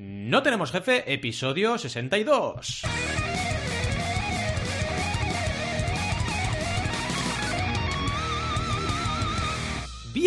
No tenemos jefe, episodio 62.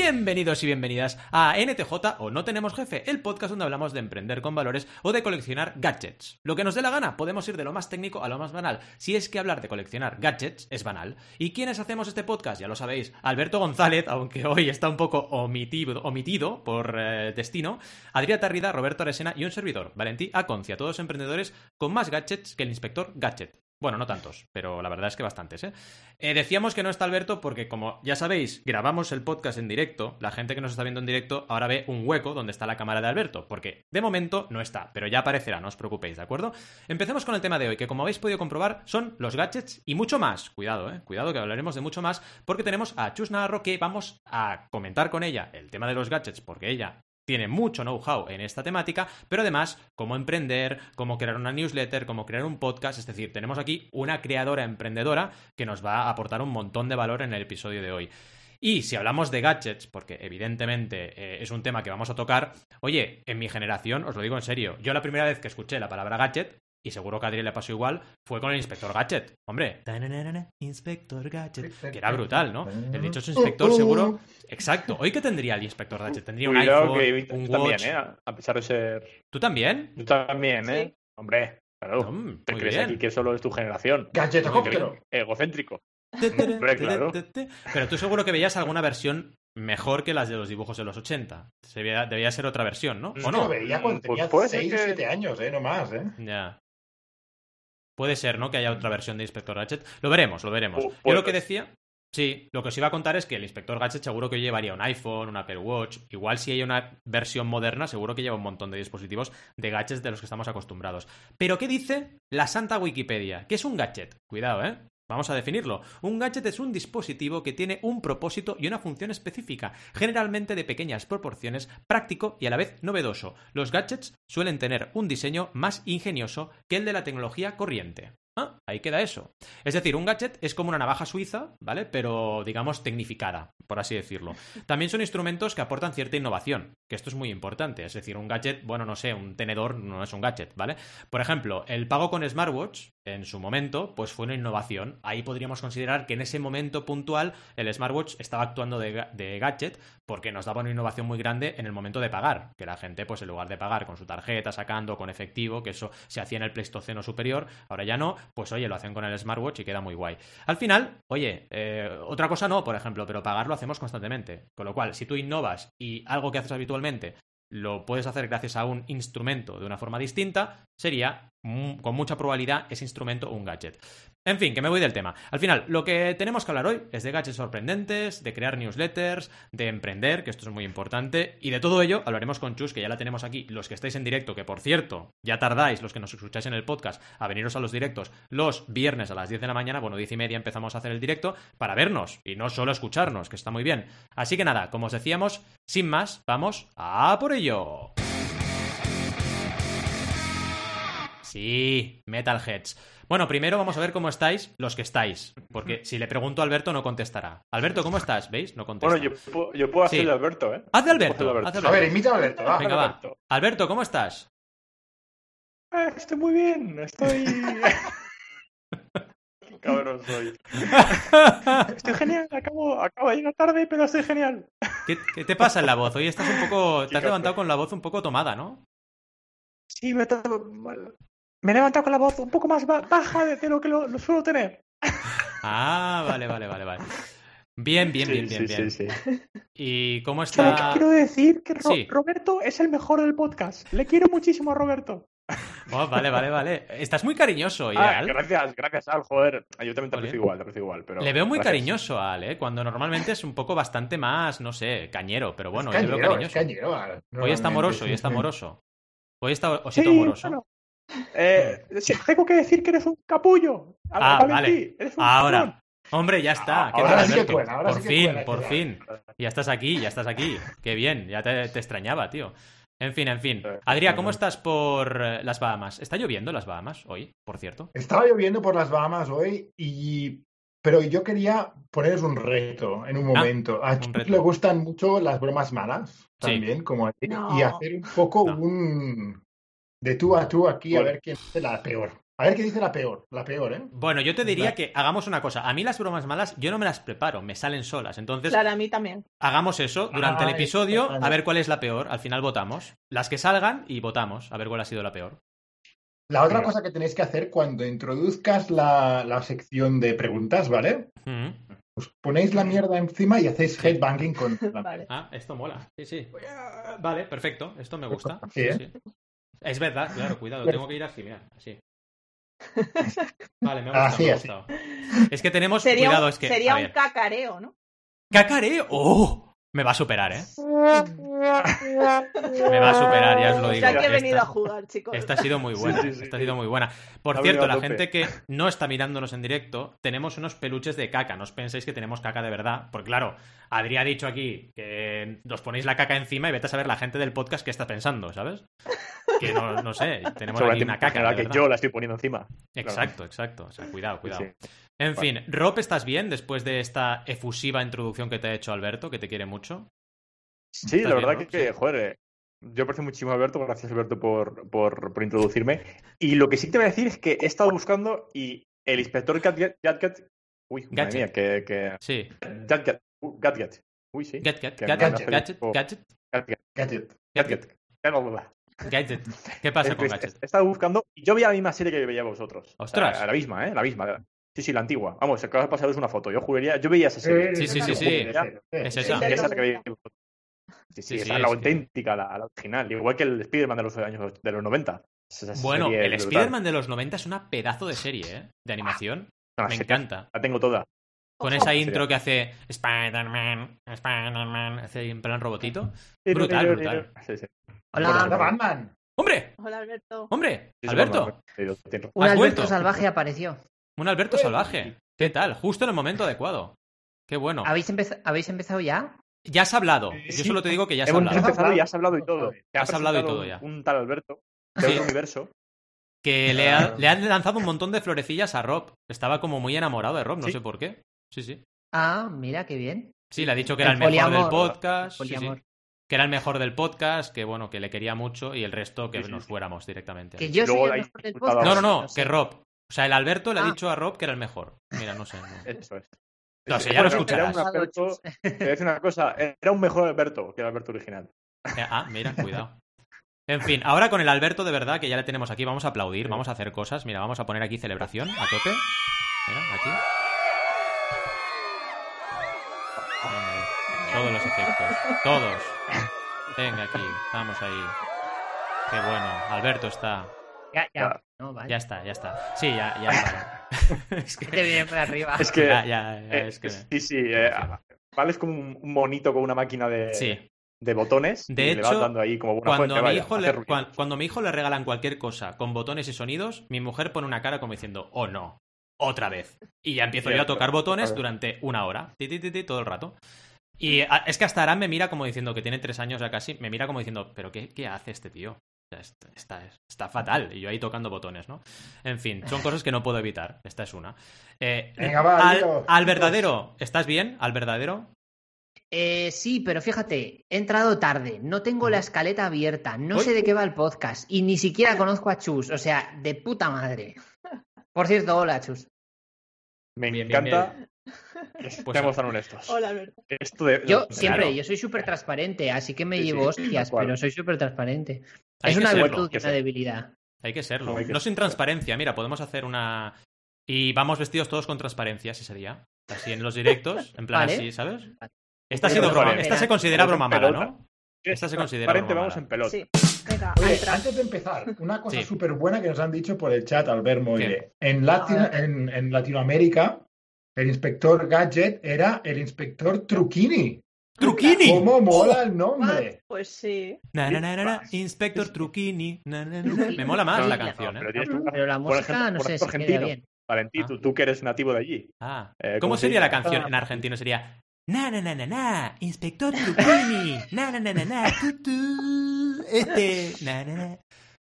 Bienvenidos y bienvenidas a NTJ o No Tenemos Jefe, el podcast donde hablamos de emprender con valores o de coleccionar gadgets. Lo que nos dé la gana, podemos ir de lo más técnico a lo más banal, si es que hablar de coleccionar gadgets es banal. ¿Y quiénes hacemos este podcast? Ya lo sabéis, Alberto González, aunque hoy está un poco omitido, por eh, destino, Adrián Tarrida, Roberto Aresena y un servidor, Valentí Aconcia, todos emprendedores con más gadgets que el inspector Gadget. Bueno, no tantos, pero la verdad es que bastantes, ¿eh? ¿eh? Decíamos que no está Alberto porque, como ya sabéis, grabamos el podcast en directo. La gente que nos está viendo en directo ahora ve un hueco donde está la cámara de Alberto, porque de momento no está, pero ya aparecerá, no os preocupéis, ¿de acuerdo? Empecemos con el tema de hoy, que como habéis podido comprobar, son los gadgets y mucho más. Cuidado, ¿eh? Cuidado que hablaremos de mucho más, porque tenemos a Chus Navarro que vamos a comentar con ella el tema de los gadgets, porque ella tiene mucho know-how en esta temática, pero además cómo emprender, cómo crear una newsletter, cómo crear un podcast, es decir, tenemos aquí una creadora emprendedora que nos va a aportar un montón de valor en el episodio de hoy. Y si hablamos de gadgets, porque evidentemente eh, es un tema que vamos a tocar, oye, en mi generación, os lo digo en serio, yo la primera vez que escuché la palabra gadget y seguro que a Adriel le pasó igual, fue con el Inspector Gadget. Hombre, Inspector Gadget, que era brutal, ¿no? El dichoso inspector seguro... Exacto. ¿Hoy qué tendría el Inspector Gadget? Tendría un iPhone, un también, ¿eh? A pesar de ser... ¿Tú también? Tú también, ¿eh? Hombre, claro. Mm, ¿Te crees aquí que solo es tu generación? Gadgetocóptero. Egocéntrico. Hombre, claro. Pero tú seguro que veías alguna versión mejor que las de los dibujos de los 80. debía ser otra versión, ¿no? ¿O no? Lo veía cuando tenía pues 6 o 7 años, ¿eh? No más, ¿eh? Ya. Puede ser, ¿no? Que haya otra versión de Inspector Gadget. Lo veremos, lo veremos. Yo lo que decía, sí, lo que os iba a contar es que el Inspector Gadget seguro que llevaría un iPhone, un Apple Watch. Igual si hay una versión moderna, seguro que lleva un montón de dispositivos de gadgets de los que estamos acostumbrados. Pero ¿qué dice la santa Wikipedia? ¿Qué es un gadget? Cuidado, ¿eh? Vamos a definirlo. Un gadget es un dispositivo que tiene un propósito y una función específica, generalmente de pequeñas proporciones, práctico y a la vez novedoso. Los gadgets suelen tener un diseño más ingenioso que el de la tecnología corriente. Ah, ahí queda eso. Es decir, un gadget es como una navaja suiza, ¿vale? Pero digamos tecnificada, por así decirlo. También son instrumentos que aportan cierta innovación, que esto es muy importante. Es decir, un gadget, bueno, no sé, un tenedor no es un gadget, ¿vale? Por ejemplo, el pago con smartwatch, en su momento, pues fue una innovación. Ahí podríamos considerar que en ese momento puntual el smartwatch estaba actuando de, de gadget porque nos daba una innovación muy grande en el momento de pagar, que la gente, pues en lugar de pagar con su tarjeta, sacando con efectivo, que eso se hacía en el Pleistoceno superior, ahora ya no, pues oye, lo hacen con el smartwatch y queda muy guay. Al final, oye, eh, otra cosa no, por ejemplo, pero pagar lo hacemos constantemente. Con lo cual, si tú innovas y algo que haces habitualmente lo puedes hacer gracias a un instrumento de una forma distinta, sería con mucha probabilidad ese instrumento un gadget. En fin, que me voy del tema. Al final, lo que tenemos que hablar hoy es de gadgets sorprendentes, de crear newsletters, de emprender, que esto es muy importante, y de todo ello hablaremos con Chus, que ya la tenemos aquí, los que estáis en directo, que por cierto, ya tardáis, los que nos escucháis en el podcast, a veniros a los directos los viernes a las 10 de la mañana, bueno, 10 y media empezamos a hacer el directo, para vernos, y no solo escucharnos, que está muy bien. Así que nada, como os decíamos, sin más, vamos a por ello. Sí, Metalheads. Bueno, primero vamos a ver cómo estáis los que estáis, porque si le pregunto a Alberto no contestará. Alberto, ¿cómo estás? ¿Veis? No contesta. Bueno, yo, puedo, hacer de Alberto, ¿eh? Haz de Alberto, A ver, invita a Alberto, va. Venga, va. Alberto, ¿cómo estás? Eh, estoy muy bien, estoy... cabrón soy. Estoy genial, acabo, acabo de llegar tarde, pero estoy genial. ¿Qué, ¿Qué, te pasa en la voz? Hoy estás un poco... Te has levantado con la voz un poco tomada, ¿no? Sí, me, me he levantado con la voz un poco más baja de, lo que lo, suelo tener. Ah, vale, vale, vale, vale. Bien, bien, bien, bien, bien. Sí, ¿Y cómo está? quiero decir que Roberto es el mejor del podcast. Le quiero muchísimo a Roberto. Oh, vale, vale, vale. Estás muy cariñoso, ah, gracias, gracias, Al. Joder, yo también te aprecio igual, te aprecio igual. Pero Le veo muy cariñoso, Al, ¿eh? Cuando normalmente es un poco bastante más, no sé, cañero, pero bueno, yo lo veo cariñoso. hoy está amoroso, hoy está amoroso. Hoy está osito amoroso. Eh, tengo que decir que eres un capullo. Ah, vale. Ahora. Hombre, ya está. ahora sí que por fin, por fin. Ya estás aquí, ya estás aquí. Qué bien, ya te, extrañaba, tío. En fin, en fin. Adrián, ¿cómo estás por eh, las Bahamas? ¿Está lloviendo las Bahamas hoy, por cierto? Estaba lloviendo por las Bahamas hoy y... Pero yo quería poneros un reto en un ah, momento. a Chuck le gustan mucho las bromas malas, también, como a ti, y hacer un poco un, de tú a tú aquí a ver quién dice la peor. A ver quién dice la peor, la peor, ¿eh? Bueno, yo te diría que hagamos una cosa. A mí las bromas malas yo no me las preparo, me salen solas. Entonces, Claro, a mí también. hagamos eso durante el episodio, a ver cuál es la peor. Al final votamos. Las que salgan y votamos, a ver cuál ha sido la peor. La otra cosa que tenéis que hacer cuando introduzcas la, la sección de preguntas, ¿vale? Mm. Os ponéis la mierda encima y hacéis headbanging con la Vale. Ah, esto mola. Sí, sí. Vale, perfecto. Esto me gusta. Sí, ¿eh? sí. Es verdad, claro, cuidado. Tengo que ir así, mira, así. Vale, me ha gustado. Así, me ha gustado. Es que tenemos. Sería, cuidado, un, es que. sería a un cacareo, ¿no? ¡Cacareo! ¡Oh! Me va a superar, ¿eh? Me va a superar, ya os lo O digo. sea que he Esta- venido a jugar, chicos. Esta ha sido muy buena, Sí, sí, sí, esta ha sido muy buena. Por Ha cierto, venido la gente que no está mirándonos en directo, tenemos unos peluches de caca. No os penséis que tenemos caca de verdad. Porque claro, Adri ha dicho aquí que os ponéis la caca encima y vete a saber la gente del podcast qué está pensando, ¿sabes? Que no, no sé, tenemos aquí una caca. la que yo la estoy poniendo encima. Exacto, exacto. O sea, cuidado, cuidado. Sí. En fin, Rob, ¿estás bien después de esta efusiva introducción que te ha hecho Alberto, que te quiere mucho? Sí, ¿Estás la bien, verdad no? que, Sí. joder, eh, yo aprecio muchísimo a Alberto, gracias Alberto por, por, por introducirme. Y lo que sí te voy a decir es que he estado buscando y el inspector Gadget... Gadget uy, madre Gadget. mía, que... que Sí. Gadget, Gadget. Uy, sí. Gadget, gadget, gadget, gadget, Gadget. gadget. Gadget. ¿Qué pasa con gadget? He estado buscando y yo veía la misma serie que veía vosotros. Ostras. Sea, la misma, ¿eh? La misma. Sí, sí, la antigua. Vamos, acabo de pasaros una foto. Yo jugaría, yo veía esa serie. Sí, sí, sí, sí. Es esa. Sí, esa es la que veía. Sí, sí, Sí, esa sí, es la es que- auténtica, la, la original. Igual que el Spider-Man de los años de los 90. Esa Bueno, el es. Spider-Man de los 90 es una pedazo de serie, ¿eh? De animación. No, Me encanta. La tengo toda. Con esa intro que hace Spider-Man, Spider-Man, hace en plan robotito. Brutal, brutal. Sí, sí. Hola. Hola, Batman. ¡Hombre! Hola, Alberto. ¡Hombre! ¡Alberto! Un ¿Has Alberto salvaje apareció. Un Alberto salvaje. ¿Qué tal? Justo en el momento adecuado. Qué bueno. ¿Habéis, ¿Habéis empezado ya? Ya has hablado. Yo solo te digo que ya has Hemos hablado. empezado y has hablado y todo. Te ha Has hablado y todo ya. Un, tal Alberto de Sí. otro universo. Que le, ha- le han lanzado un montón de florecillas a Rob. Estaba como muy enamorado de Rob, no Sí. sé por qué. Sí, sí. Ah, mira, qué bien. Sí, le ha dicho que era el mejor del poliamor. podcast. sí, sí. Poliamor. Que era el mejor del podcast, que bueno, que le quería mucho y el resto que Sí, sí, nos sí. fuéramos directamente. Que yo soy Luego el hay mejor del diputados. podcast. No, no, no, sé. que Rob. O sea, el Alberto le ha Ah. dicho a Rob que era el mejor. Mira, no sé. no. Eso es. No, sí, ya lo escucharás. Era un Alberto, te voy a decir una cosa, era un mejor Alberto que el Alberto original. Eh, Ah, mira, cuidado. En fin, ahora con el Alberto de verdad que ya le tenemos aquí, vamos a aplaudir, vamos a hacer cosas. Mira, vamos a poner aquí celebración a tope. Mira, aquí. Venga, todos los efectos, todos. Venga, aquí, vamos ahí. Qué bueno, Alberto está. Ya, ya. Ya. No, vale. Ya está, ya está. Sí, ya, ya está. es que, Te viene por arriba. Es que, ya, ya, ya, eh, es que... sí, sí, eh, vale, es como un monito con una máquina de, Sí. de botones De y le vas hecho, dando ahí como Cuando fuente, a, mi vaya, hijo le, cuando a mi hijo le regalan cualquier cosa con botones y sonidos, mi mujer pone una cara como diciendo, oh no, otra vez. Y ya empiezo yo a tocar botones durante una hora, ti, ti, ti, ti, todo el rato. Y a- es que hasta Aran me mira como diciendo, que tiene tres años ya casi, me mira como diciendo, pero ¿qué, qué hace este tío? Está, está, está fatal. Y yo ahí tocando botones, ¿no? En fin, son cosas que no puedo evitar. Esta es una. Eh, Venga, va, al, al verdadero, ¿estás bien? ¿Al verdadero? Eh, sí, pero fíjate, he entrado tarde, no tengo la escaleta abierta, no sé de qué va el podcast y ni siquiera conozco a Chus, o sea, de puta madre. Por cierto, hola Chus. Me Bien, bien, encanta. Pues- Seamos tan honestos. Hola, Alberto. Esto de, Yo de- siempre, claro. yo soy súper transparente, así que me Sí, sí, llevo hostias, pero soy súper transparente. Hay es que una serlo, virtud y una ser. debilidad. Hay que serlo. No, hay que No sin transparencia. Mira, podemos hacer una. Y vamos vestidos todos con transparencia, si sería. Así en los directos, en plan Vale. así, ¿sabes? Vale. Esta ha sido broma. Esta se considera broma mala. ¿no? Esta se considera broma vamos mala. en pelota. Sí. Venga, Oye, antes de empezar, una cosa Sí. súper buena que nos han dicho por el chat, Albert Moire. ¿Qué? En, Latin- en, en Latinoamérica, el inspector Gadget era el inspector Truquini. ¡Truquini! ¿Cómo mola el Ah, nombre? Pues sí. Na, na, na, na, na, Inspector Truquini. na, na, na. Me mola más la canción, pero ¿eh? Pero la por música, ejemplo, no sé si queda argentino. bien. Valentín, Ah. tú, tú que eres nativo de allí. Ah. Eh, ¿Cómo ¿cómo se sería la canción en argentino? Sería. Na, na, na, na, na, Inspector Truquini. Na, na, na, na, na, tu, tu, Este. Na, na, na.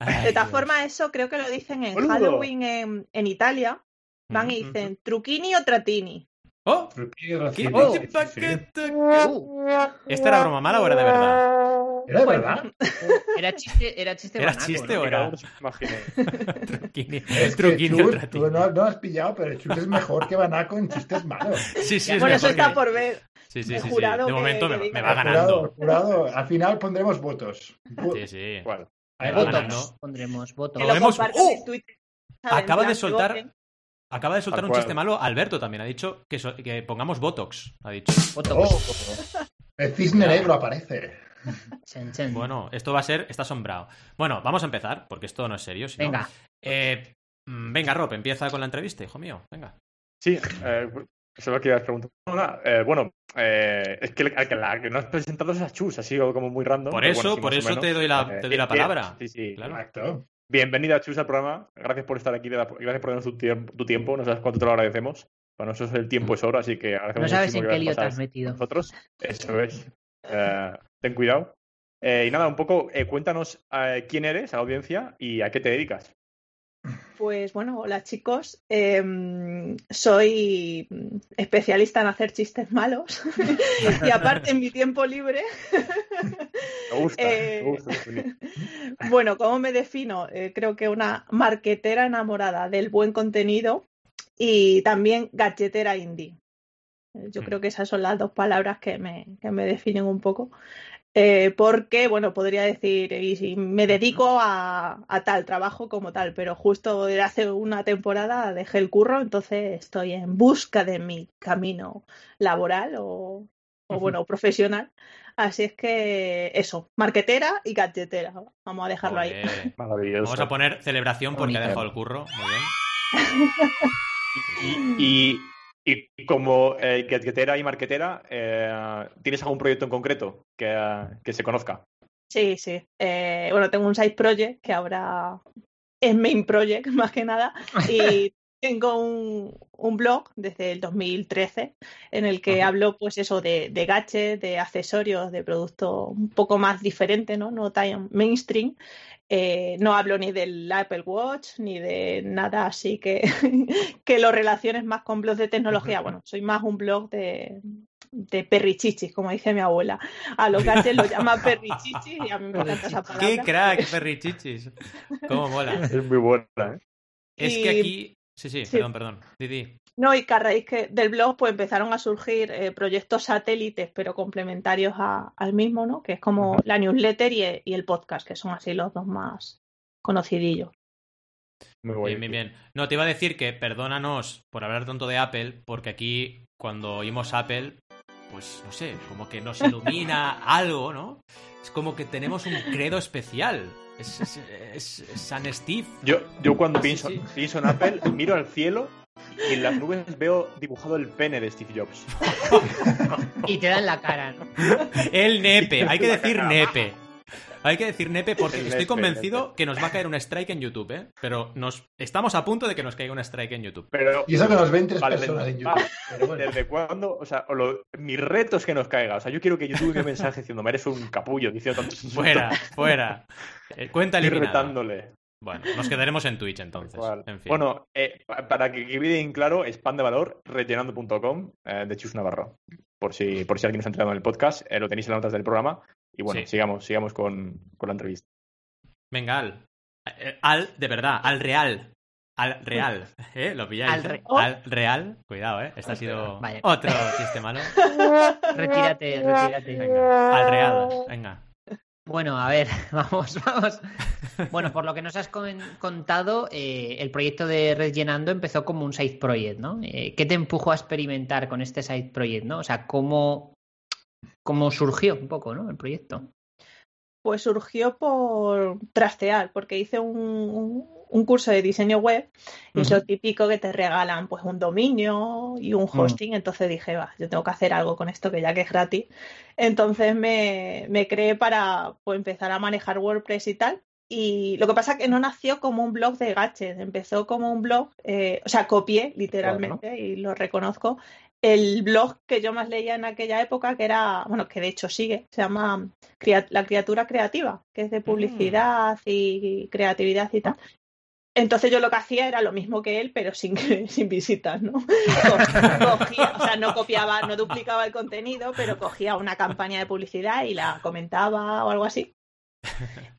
Ay, De todas formas, eso creo que lo dicen en Boludo. Halloween en, en Italia. Van y dicen truquini o tratini. ¡Oh! ¿Qué- Oh. sí, sí. paquete? Uh, ¿Esta era broma mala o era de verdad? ¿Era de verdad? era chiste, era chiste ¿Era banaco, chiste ¿no? o era-. Truquini, Es que truquini tú no, no has pillado, pero Chus es mejor que Banaco en chistes malos. Sí, sí, es Bueno, eso está que- por ver. Sí, sí, sí, sí. jurado De que- momento me, que diga. me va Jurado, ganando. jurado. Al final pondremos votos. Sí, sí. Botox, ganando. pondremos votos. Lo ¡Oh! en Twitter. ¿sabes? Acaba de soltar- voten. Acaba de soltar un cual. chiste malo. Alberto también ha dicho que, so- que pongamos Botox. Ha dicho. Botox. Oh, el cisne negro aparece. Chen, chen. Bueno, esto va a ser. Está asombrado. Bueno, vamos a empezar, porque esto no es serio. si no- Venga, Eh, mm, venga, Rob, empieza con la entrevista, hijo mío. Venga. Sí, eh, eso es lo que ibas a preguntar. Nada, eh, bueno, eh, es que la, que la que no has presentado es a Chus, ha sido como muy random. Por eso, bueno, sí, por eso te menos. doy la, Eh, te doy la palabra. Sí, sí. Claro. Exacto. Bienvenida, Chus, al programa. Gracias por estar aquí, gracias por darnos tu, tiemp- tu tiempo. No sabes cuánto te lo agradecemos. Para nosotros el tiempo es oro, así que agradecemos no sabes en qué lío te has metido. nosotros. Eso es. Eh, ten cuidado. Eh, y nada, un poco, eh, cuéntanos eh, quién eres a la audiencia y a qué te dedicas. Pues bueno, hola chicos. Em, soy especialista en hacer chistes malos. y aparte, en mi tiempo libre, Me gusta, Eh, me gusta. Juli. bueno, ¿cómo me defino? Eh, creo que una marquetera enamorada del buen contenido y también gadgetera indie. Eh, Yo Mm. creo que esas son las dos palabras que me, que me definen un poco. Eh, porque, bueno, podría decir, y si me dedico a, a tal trabajo como tal, pero justo desde hace una temporada dejé el curro, entonces estoy en busca de mi camino laboral o, o bueno, profesional. Así es que eso, marquetera y gadgetera. Vamos a dejarlo ahí. Maravilloso. Vamos a poner celebración porque ha dejado el curro. Muy bien. Y, y- y como eh, gadgetera y marquetera, eh, ¿tienes algún proyecto en concreto que, que se conozca? Sí, sí. Eh, bueno, tengo un side project que ahora es main project más que nada y tengo un, un blog desde el 2013 en el que Ajá. hablo pues eso de, de gadgets, de accesorios, de productos un poco más diferentes, ¿no? No tan mainstream. Eh, no hablo ni del Apple Watch ni de nada así que, que lo relaciones más con blogs de tecnología. Bueno, soy más un blog de, de perrichichis, como dice mi abuela. A los gadgets lo llama perrichichis y a mí me encanta esa palabra. ¡Qué crack, perrichichis! ¿Cómo mola? Es muy buena, ¿eh? Es Y- que aquí. Sí, sí, Sí. perdón, perdón. Didi. No, y que a raíz que del blog pues empezaron a surgir eh, proyectos satélites, pero complementarios a- al mismo, ¿no? Que es como Ajá. la newsletter y, y el podcast, que son así los dos más conocidillos. Muy. Bien, bien, bien. No, te iba a decir que perdónanos por hablar tanto de Apple, porque aquí, cuando oímos Apple, pues no sé, como que nos ilumina algo, ¿no? Es como que tenemos un credo especial. Es, es- es- es San Steve. Yo, yo cuando pienso, sí. pienso en Apple, miro al cielo y en las nubes veo dibujado el pene de Steve Jobs. Y te dan la cara, ¿no? El nepe, hay que decir nepe. Hay que decir nepe porque estoy convencido que nos va a caer un strike en YouTube, ¿eh? Pero nos estamos a punto de que nos caiga un strike en YouTube. Pero, Y eso que nos ven tres Vale, personas en. YouTube. Pero bueno. ¿Desde cuándo? O sea, o lo- mi reto es que nos caiga. O sea, yo quiero que YouTube me mensaje diciendo, me eres un capullo, diciendo. Fuera, fuera. Eh, cuenta Estoy eliminada. retándole. Bueno, nos quedaremos en Twitch entonces. En fin. Bueno, eh, pa- para que quede en claro, es pan de valor, rellenando.com eh, de Chus Navarro. Por si, por si alguien nos ha entrado en el podcast, eh, lo tenéis en las notas del programa. Y bueno, Sí. sigamos, sigamos con, con la entrevista. Venga, Al. Eh, Al, de verdad, al real. Al real. ¿Eh? ¿Lo pilláis? Al re- Al real. Cuidado, ¿eh? Este ha sido Vale. otro chiste malo. Retírate, retírate. Venga, al real. Venga. Bueno, a ver, vamos, vamos. Bueno, por lo que nos has con- contado, eh, el proyecto de Rellenando empezó como un side project, ¿no? Eh, ¿Qué te empujó a experimentar con este side project, no? O sea, ¿cómo, cómo surgió un poco, ¿no? El proyecto. Pues surgió por trastear, porque hice un, un- un curso de diseño web y es lo típico que te regalan pues un dominio y un hosting. Entonces dije, va, yo tengo que hacer algo con esto que ya que es gratis. Entonces me, me creé para pues, empezar a manejar WordPress y tal. Y lo que pasa es que no nació como un blog de gadgets, empezó como un blog, eh, o sea, copié literalmente y lo reconozco, el blog que yo más leía en aquella época, que era, bueno, que de hecho sigue, se llama La Criatura Creativa, que es de publicidad y creatividad y tal. Entonces yo lo que hacía era lo mismo que él, pero sin, sin visitas, ¿no? Cogía, o sea, no copiaba, no duplicaba el contenido, pero cogía una campaña de publicidad y la comentaba o algo así.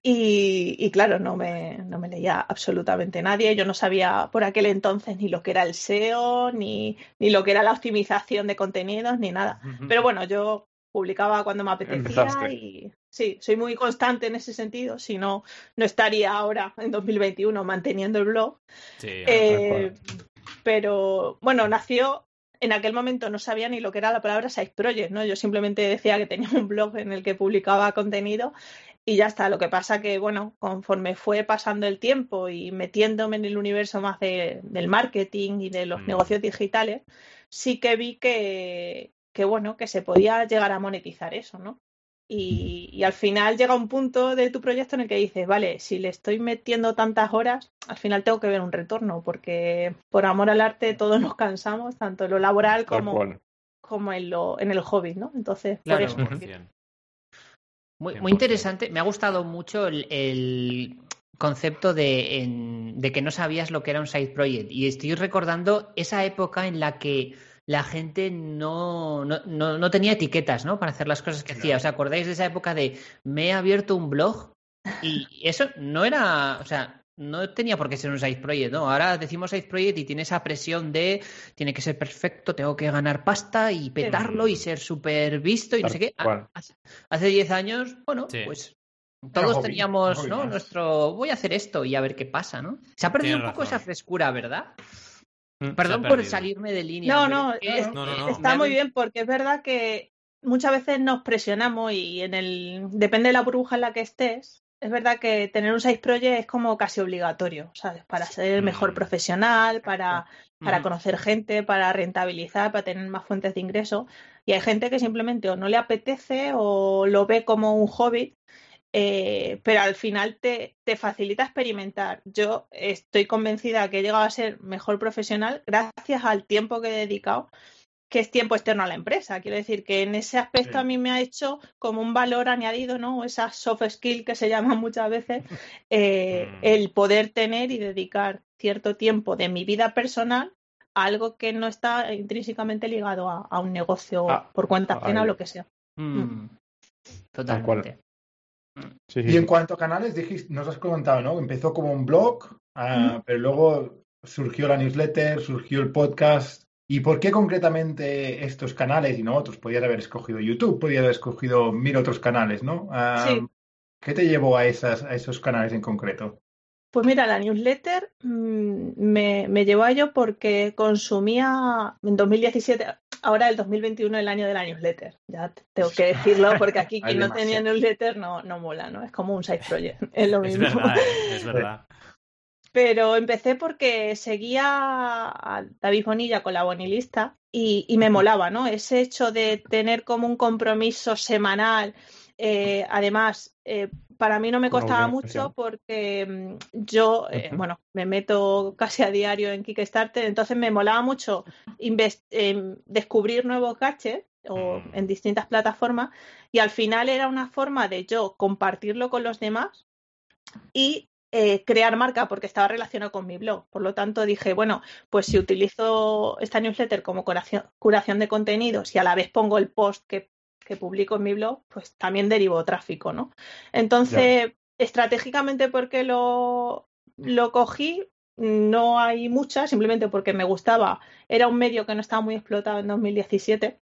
Y, y, claro, no me, no me leía absolutamente nadie. Yo no sabía por aquel entonces ni lo que era el SEO, ni, ni lo que era la optimización de contenidos, ni nada. Pero bueno, yo publicaba cuando me apetecía Empezaste. y sí, soy muy constante en ese sentido, si no, no estaría ahora en 2021 manteniendo el blog. Sí, Eh, pero bueno, nació, en aquel momento no sabía ni lo que era la palabra Size Project, ¿no? Yo simplemente decía que tenía un blog en el que publicaba contenido y ya está. Lo que pasa que, bueno, conforme fue pasando el tiempo y metiéndome en el universo más de- del marketing y de los Mm. negocios digitales, sí que vi que, que, bueno, que se podía llegar a monetizar eso, ¿no? Y, y al final llega un punto de tu proyecto en el que dices, vale, si le estoy metiendo tantas horas, al final tengo que ver un retorno, porque por amor al arte todos nos cansamos, tanto en lo laboral como, como en, lo, en el hobby, ¿no? Entonces, Claro. por eso. 100%. Muy, 100%. muy interesante. Me ha gustado mucho el, el concepto de, en- de que no sabías lo que era un side project. Y estoy recordando esa época en la que la gente no, no, no- no tenía etiquetas, ¿no? Para hacer las cosas que hacía. ¿Os acordáis de esa época de me he abierto un blog? Y eso no era, o sea, no tenía por qué ser un side project, ¿no? Ahora decimos side project y tiene esa presión de tiene que ser perfecto, tengo que ganar pasta y petarlo y ser súper visto y no sé qué. Ah, cual. Hace- Hace 10 años, bueno, Sí. pues todos hobby, teníamos, hobby ¿no? más. Nuestro voy a hacer esto y a ver qué pasa, ¿no? Se ha perdido Tienes un poco razón. esa frescura, ¿verdad? Mm. Perdón por salirme de línea. No, pero no, es No, no, Está muy bien porque es verdad que muchas veces nos presionamos y en el depende de la burbuja en la que estés. Es verdad que tener un side project es como casi obligatorio, ¿sabes? Para ser el mejor Mm. profesional, para, para Ujú. conocer gente, para rentabilizar, para tener más fuentes de ingreso. Y hay gente que simplemente o no le apetece o lo ve como un hobby, eh, pero al final te, te facilita experimentar. Yo estoy convencida que he llegado a ser mejor profesional gracias al tiempo que he dedicado que es tiempo externo a la empresa. Quiero decir que en ese aspecto Sí. a mí me ha hecho como un valor añadido, ¿no? Esas soft skills que se llaman muchas veces, eh, Mm. el poder tener y dedicar cierto tiempo de mi vida personal a algo que no está intrínsecamente ligado a, a un negocio Ah, por cuenta ajena o lo que sea. Mm. Tal cual. Totalmente. Sí, sí, Y en sí. cuanto a canales, dijiste, nos has comentado, ¿no? Empezó como un blog, ah, pero luego surgió la newsletter, surgió el podcast. ¿Y por qué concretamente estos canales y no otros? Podías haber escogido YouTube, podías haber escogido mil otros canales, ¿no? Ah, Sí. ¿Qué te llevó a, esas, a esos canales en concreto? Pues mira, la newsletter mm, me, me llevó a ello porque consumía en 2017, ahora el 2021 el año de la newsletter. Ya te- tengo que decirlo porque aquí quien no tenía newsletter no, no mola, ¿no? Es como un side project, es lo Es mismo. verdad, es verdad. Pero empecé porque seguía a David Bonilla con la Bonilista y, y me molaba, ¿no? Ese hecho de tener como un compromiso semanal. eh, además, eh, para mí no me costaba mucho porque mm, yo, eh, bueno, me meto casi a diario en Kickstarter, entonces me molaba mucho em, descubrir nuevos gadgets o Mm. en distintas plataformas y al final era una forma de yo compartirlo con los demás y eh, crear marca porque estaba relacionado con mi blog. Por lo tanto, dije, bueno, pues si utilizo esta newsletter como curación, curación de contenidos y a la vez pongo el post que, que publico en mi blog, pues también derivo tráfico, ¿no? Entonces, estratégicamente porque lo, lo cogí, no hay muchas, simplemente porque me gustaba. Era un medio que no estaba muy explotado en 2017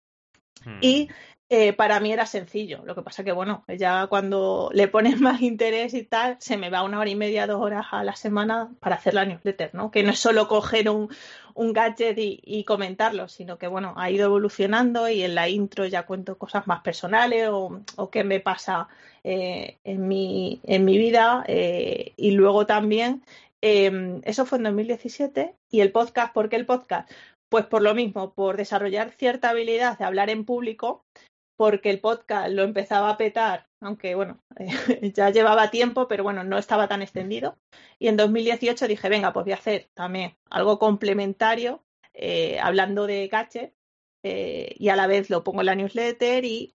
Mm. y eh, para mí era sencillo. Lo que pasa que, bueno, ya cuando le pones más interés y tal, se me va una hora y media, dos horas a la semana para hacer la newsletter, ¿no? Que no es solo coger un, un gadget y, comentarlo, sino que, bueno, ha ido evolucionando y en la intro ya cuento cosas más personales o, o qué me pasa eh, en, mi, en mi vida. eh, y luego también, eh, eso fue en 2017 y el podcast, ¿por qué el podcast? Pues por lo mismo, por desarrollar cierta habilidad de hablar en público, porque el podcast lo empezaba a petar, aunque bueno, ya llevaba tiempo, pero bueno, no estaba tan extendido. Y en 2018 dije, venga, pues voy a hacer también algo complementario, eh, hablando de cache, eh, y a la vez lo pongo en la newsletter y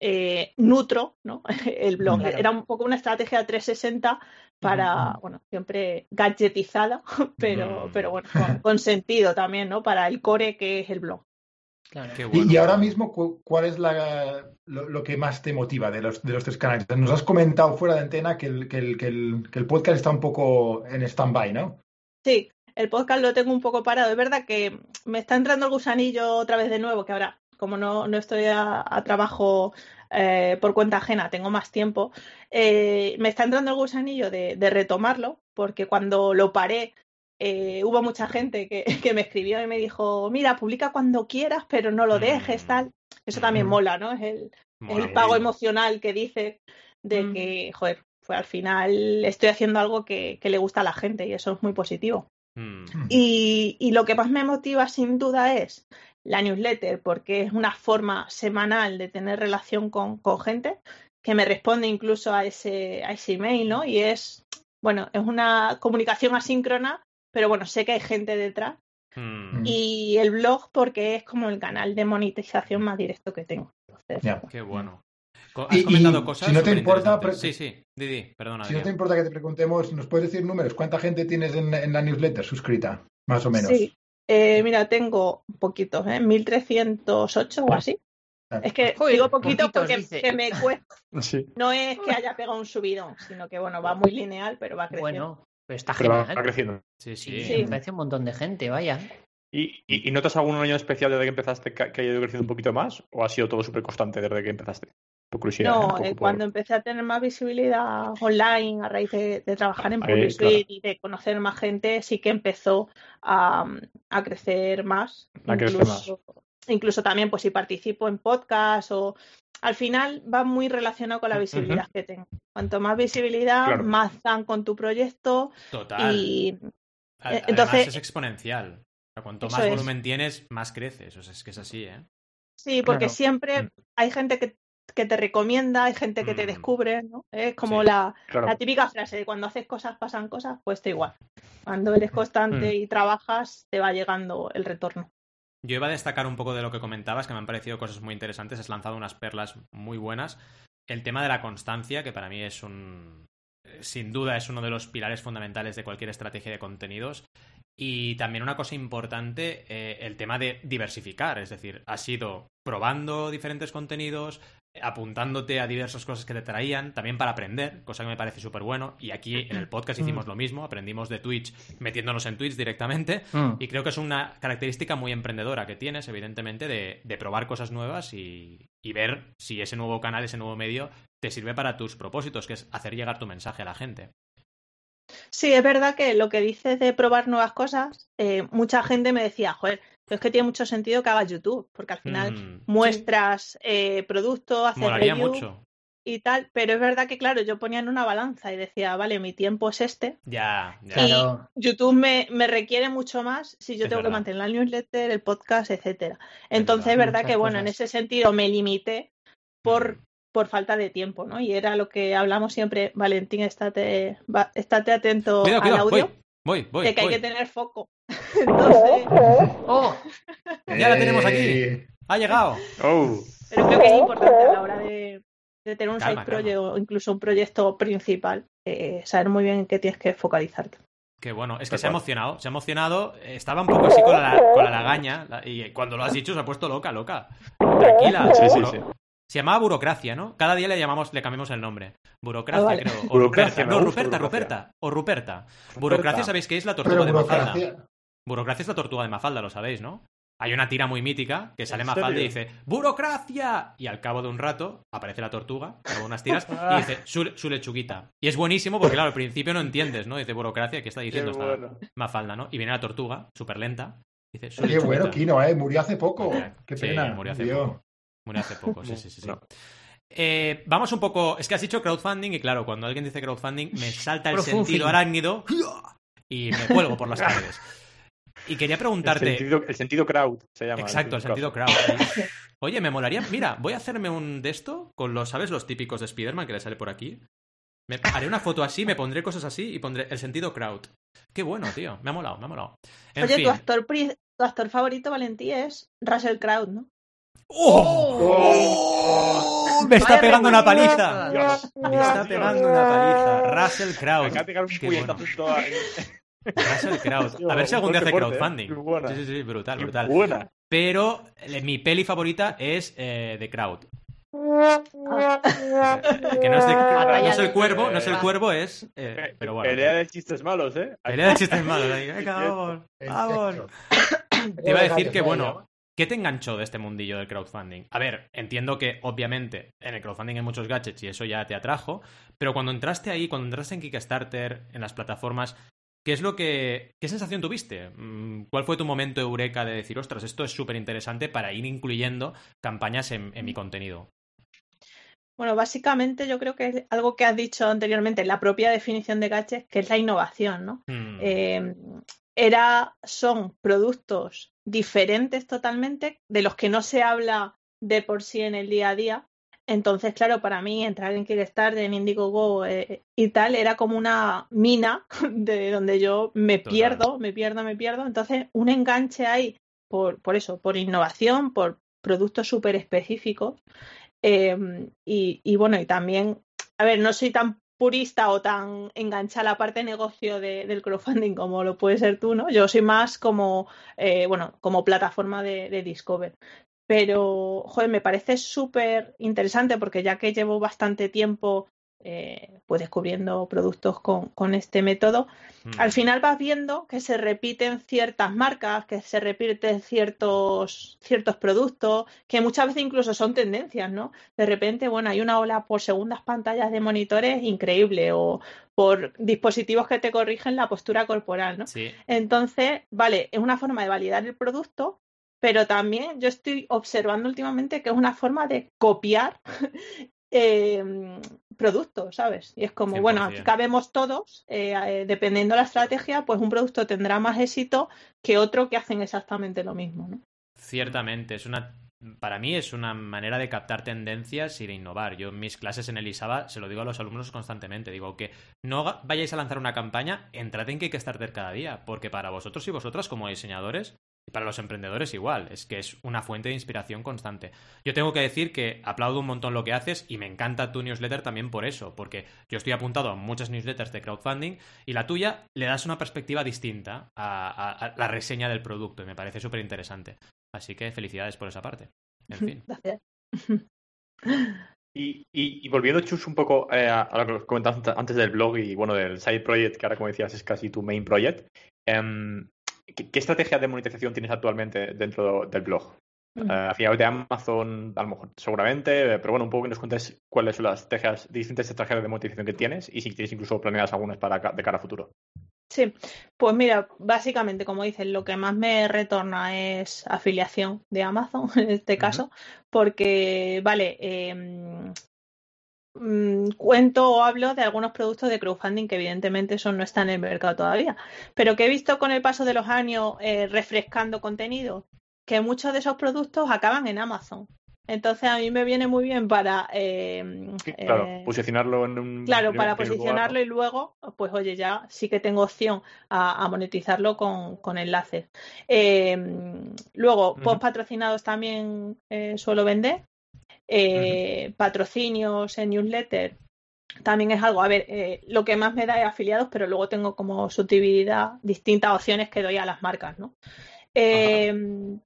eh, nutro ¿no? el blog. Claro. Era un poco una estrategia 360 para, bueno, siempre gadgetizada, pero, pero bueno, con, con sentido también, ¿no? Para el core que es el blog. Claro. Qué Y, bueno. y ahora mismo, cu- ¿cuál es la, lo, lo que más te motiva de los, de los tres canales? Nos has comentado fuera de antena que el, que el, que el, que el podcast está un poco en stand-by, ¿no? Sí, el podcast lo tengo un poco parado. Es verdad que me está entrando el gusanillo otra vez de nuevo, que ahora, como no, no estoy a, a trabajo eh, por cuenta ajena, tengo más tiempo, eh, me está entrando el gusanillo de, de retomarlo, porque cuando lo paré, eh, hubo mucha gente que, que me escribió y me dijo, mira, publica cuando quieras, pero no lo dejes, Mm. tal. Eso también Mm. mola, ¿no? Es el, es el pago emocional que dice de Mm. que, joder, pues al final estoy haciendo algo que, que le gusta a la gente y eso es muy positivo. Mm. Y, y lo que más me motiva sin duda es la newsletter, porque es una forma semanal de tener relación con, con gente que me responde incluso a ese, a ese email, ¿no? Y es, bueno, es una comunicación asíncrona, pero bueno, sé que hay gente detrás. Mm. Y el blog porque es como el canal de monetización más directo que tengo. Entonces, Ya. Qué bueno. Y- Has comentado y cosas. si no te importa, Sí, sí. Didi, perdona. Si no te importa que te preguntemos, ¿nos puedes decir números? ¿Cuánta gente tienes en, en la newsletter suscrita? Más o menos. Sí. Eh, mira, tengo poquitos, ¿eh? 1308 o así. Ah. Es que Joder, digo poquito poquitos, porque dice. que me cuesta. Sí. No es que haya pegado un subidón, sino que bueno, va muy lineal, pero va creciendo. Bueno, pero está Pero genial. va creciendo. Sí, Sí, sí. me parece un montón de gente, vaya. ¿Y, y, y notas algún año especial desde que empezaste que, que haya ido creciendo un poquito más? ¿O ha sido todo súper constante desde que empezaste? Por curiosidad. ¿eh? Un No, eh, por- cuando empecé a tener más visibilidad online a raíz de, de trabajar en Ahí, Public claro. Y de conocer más gente, sí que empezó a, a crecer más. A crecer incluso, incluso también, pues si participo en podcast o al final va muy relacionado con la visibilidad que tengo. Cuanto más visibilidad, Claro. más dan con tu proyecto Total. y Además, entonces- es exponencial. O sea, cuanto más es. volumen tienes, más creces. O sea, es que es así, ¿eh? Sí, porque Claro. siempre Mm. hay gente que, que te recomienda, hay gente que te Mm. descubre, ¿no? Es como Sí. la, Claro. la típica frase de cuando haces cosas pasan cosas, pues está igual. Cuando eres constante Mm. y trabajas, te va llegando el retorno. Yo iba a destacar un poco de lo que comentabas, que me han parecido cosas muy interesantes. Has lanzado unas perlas muy buenas. El tema de la constancia, que para mí es un. Sin duda es uno de los pilares fundamentales de cualquier estrategia de contenidos. Y también una cosa importante, eh, el tema de diversificar. Es decir, has ido probando diferentes contenidos, apuntándote a diversas cosas que te traían, también para aprender, cosa que me parece súper bueno. Y aquí en el podcast hicimos lo mismo, aprendimos de Twitch metiéndonos en Twitch directamente. Mm. Y creo que es una característica muy emprendedora que tienes, evidentemente, de, de probar cosas nuevas y, y ver si ese nuevo canal, ese nuevo medio, te sirve para tus propósitos, que es hacer llegar tu mensaje a la gente. Sí, es verdad que lo que dices de probar nuevas cosas, eh, mucha gente me decía, joder, pero es que tiene mucho sentido que hagas YouTube, porque al final Mm, muestras eh, productos, haces molaría review mucho. y tal, pero es verdad que, claro, yo ponía en una balanza y decía, vale, mi tiempo es este, Ya, ya. Claro. YouTube me, me requiere mucho más si yo Es tengo que mantener la newsletter, el podcast, etcétera. Entonces es verdad. verdad que bueno, en ese sentido me limité por, Mm. por falta de tiempo, ¿no? Y era lo que hablamos siempre, Valentín, estate, va- estate atento Cuidado, al cuidado, audio, voy, voy, voy. de que hay que tener foco. Entonces, ¡Oh! Ya la tenemos aquí. Eh, Ha llegado. Oh, pero creo que es importante a la hora de, de tener un Calma, side project o incluso un proyecto principal, eh, saber muy bien en qué tienes que focalizarte. Qué bueno, es que se ha emocionado, se ha emocionado, estaba un poco así con la, con la lagaña la- y cuando lo has dicho se ha puesto loca, loca. Tranquila. Sí, sí, sí. Se llamaba burocracia, ¿no? Cada día le llamamos, le cambiamos el nombre. Burocracia, Ah, vale. creo. O Burocracia, Ruperta. No, Ruperta. Ruperta. O Ruperta. Burocracia, ¿sabéis qué es la tortuga pero de Mafalda? Burocracia. Es la tortuga de Mafalda, lo sabéis, ¿no? Hay una tira muy mítica que sale ¿En Mafalda y dice ¡Burocracia! Y al cabo de un rato aparece la tortuga, con unas tiras, y dice su, su lechuguita. Y es buenísimo porque, claro, al principio no entiendes, ¿no? Dice burocracia, ¿qué está diciendo esta bueno. Mafalda, no? Y viene la tortuga, súper lenta, dice su Qué lechuguita. bueno, Kino, ¿eh? Murió hace poco. Qué sí, pena. murió hace poco. Murió hace poco, sí, sí, sí. sí. No. Eh, vamos un poco. Es que has dicho crowdfunding y claro, cuando alguien dice crowdfunding me salta el sentido arácnido y me cuelgo por las paredes. Y quería El preguntarte. sentido, el sentido crowd se llama. Exacto, el sentido crowd. sí. Oye, me molaría. Mira, voy a hacerme un de esto con los, ¿sabes? Los típicos de Spider-Man que le sale por aquí. Me haré una foto así, me pondré cosas así y pondré el sentido crowd. Qué bueno, tío. Me ha molado, me ha molado. En Oye, fin, tu actor, pri- tu actor favorito, Valentí, es Russell Crowe, ¿no? ¡Oh! Me está Vaya pegando una paliza. Dios, Me está pegando una paliza. Russell Kraut. Acá cae un puñetazo en A ver si algún día hace fuerte, ¿eh? crowdfunding. Sí, sí, sí, brutal, brutal. buena. Pero eh, mi peli favorita es eh, The Crowd. Ah, Que no es, de- Batalla no es el cuervo, no es el Ah. cuervo, es. eh, pero bueno. Pelea de chistes malos, ¿eh? Pelea de chistes malos. ahí. Venga, vamos. Vamos. Te iba a decir que, bueno, ¿qué te enganchó de este mundillo del crowdfunding? A ver, entiendo que obviamente en el crowdfunding hay muchos gadgets y eso ya te atrajo, pero cuando entraste ahí, cuando entraste en Kickstarter, en las plataformas, ¿qué es lo que. ¿Qué sensación tuviste? Mm, ¿Cuál fue tu momento eureka de decir, ostras, esto es súper interesante para ir incluyendo campañas en, en mi contenido? Bueno, básicamente yo creo que es algo que has dicho anteriormente, la propia definición de gadgets, que es la innovación, ¿no? Mm, Eh, era, son productos diferentes totalmente, de los que no se habla de por sí en el día a día. Entonces, claro, para mí entrar en Kickstarter, en Indiegogo eh, y tal, era como una mina de donde yo me Total. pierdo, me pierdo, me pierdo. Entonces, un enganche ahí por, por eso, por innovación, por productos súper específicos. Eh, y, y bueno, y también, a ver, no soy tan purista o tan enganchada a la parte de negocio de- del crowdfunding como lo puede ser tú, ¿no? Yo soy más como, eh, bueno, como plataforma de, de Discover. Pero, joder, me parece súper interesante porque ya que llevo bastante tiempo eh, pues descubriendo productos con, con este método, mm. al final vas viendo que se repiten ciertas marcas, que se repiten ciertos, ciertos productos, que muchas veces incluso son tendencias, ¿no? De repente, bueno, hay una ola por segundas pantallas de monitores increíble o por dispositivos que te corrigen la postura corporal, ¿no? Sí. Entonces, vale, es una forma de validar el producto, pero también yo estoy observando últimamente que es una forma de copiar eh, productos, ¿sabes? Y es como, bueno, aquí 100%. cabemos todos, eh, eh, dependiendo de la estrategia, pues un producto tendrá más éxito que otro que hacen exactamente lo mismo, ¿no? Ciertamente, es una. Para mí es una manera de captar tendencias y de innovar. Yo en mis clases en el ISABA se lo digo a los alumnos constantemente. Digo que no vayáis a lanzar una campaña, entrad en Kickstarter cada día, porque para vosotros y vosotras como diseñadores para los emprendedores igual, es que es una fuente de inspiración constante. Yo tengo que decir que aplaudo un montón lo que haces y me encanta tu newsletter también por eso, porque yo estoy apuntado a muchas newsletters de crowdfunding y la tuya le das una perspectiva distinta a, a- a la reseña del producto y me parece súper interesante. Así que felicidades por esa parte. En fin. Gracias. Y, y- y volviendo, Chus, un poco eh, a lo que comentabas ant- antes del blog y bueno, del side project, que ahora, como decías, es casi tu main project. em, ¿qué, qué estrategia de monetización tienes actualmente dentro del blog? Final de Amazon, a lo mejor seguramente, pero bueno, un poco que nos cuentes cuáles son las estrategias, distintas estrategias de monetización que tienes y si tienes incluso planeadas algunas para de cara a futuro. Sí, pues mira, básicamente, como dices, lo que más me retorna es afiliación de Amazon, en este caso, porque, vale, em, mm, cuento o hablo de algunos productos de crowdfunding que evidentemente eso no está en el mercado todavía, pero que he visto con el paso de los años eh, refrescando contenido, que muchos de esos productos acaban en Amazon. Entonces a mí me viene muy bien para... claro, eh, posicionarlo en un. Claro, para lugar, posicionarlo y luego, pues oye, ya sí que tengo opción a, a monetizarlo con, con enlaces. Eh, luego, post patrocinados también eh, suelo vender. Eh, Patrocinios en newsletter también es algo. A ver, eh, lo que más me da es afiliados, pero luego tengo como subdividida distintas opciones que doy a las marcas, ¿no? Eh,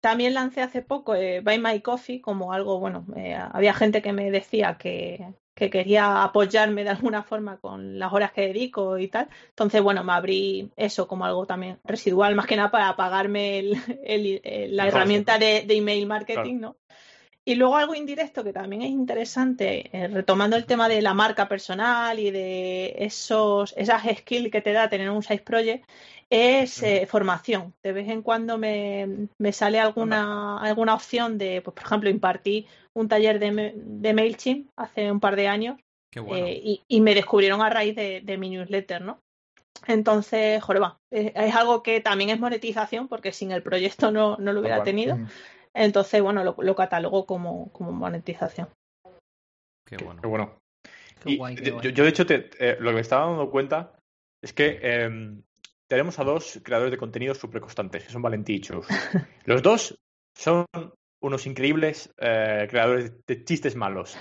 también lancé hace poco eh, Buy My Coffee como algo, bueno, eh, había gente que me decía que, que quería apoyarme de alguna forma con las horas que dedico y tal. Entonces, bueno, me abrí eso como algo también residual, más que nada para pagarme el- el- el- la herramienta de email marketing, ¿no? Y luego algo indirecto que también es interesante, eh, retomando el tema de la marca personal y de esos, esas skills que te da tener un size project, es eh, formación. De vez en cuando me, me sale alguna, alguna opción de, pues, por ejemplo, impartí un taller de, de MailChimp hace un par de años Qué bueno. eh, y, y me descubrieron a raíz de, de mi newsletter, ¿no? Entonces, joder, va, es, es algo que también es monetización porque sin el proyecto no, no lo hubiera tenido. Entonces, bueno, lo, lo catalogo como, como monetización. Qué bueno. Qué bueno. Qué Y guay, qué de- guay. Yo, yo, de hecho, te- eh, lo que me estaba dando cuenta es que em, tenemos a dos creadores de contenido súper constantes, que son Valentí y Chus. Los dos son unos increíbles eh, creadores de chistes malos.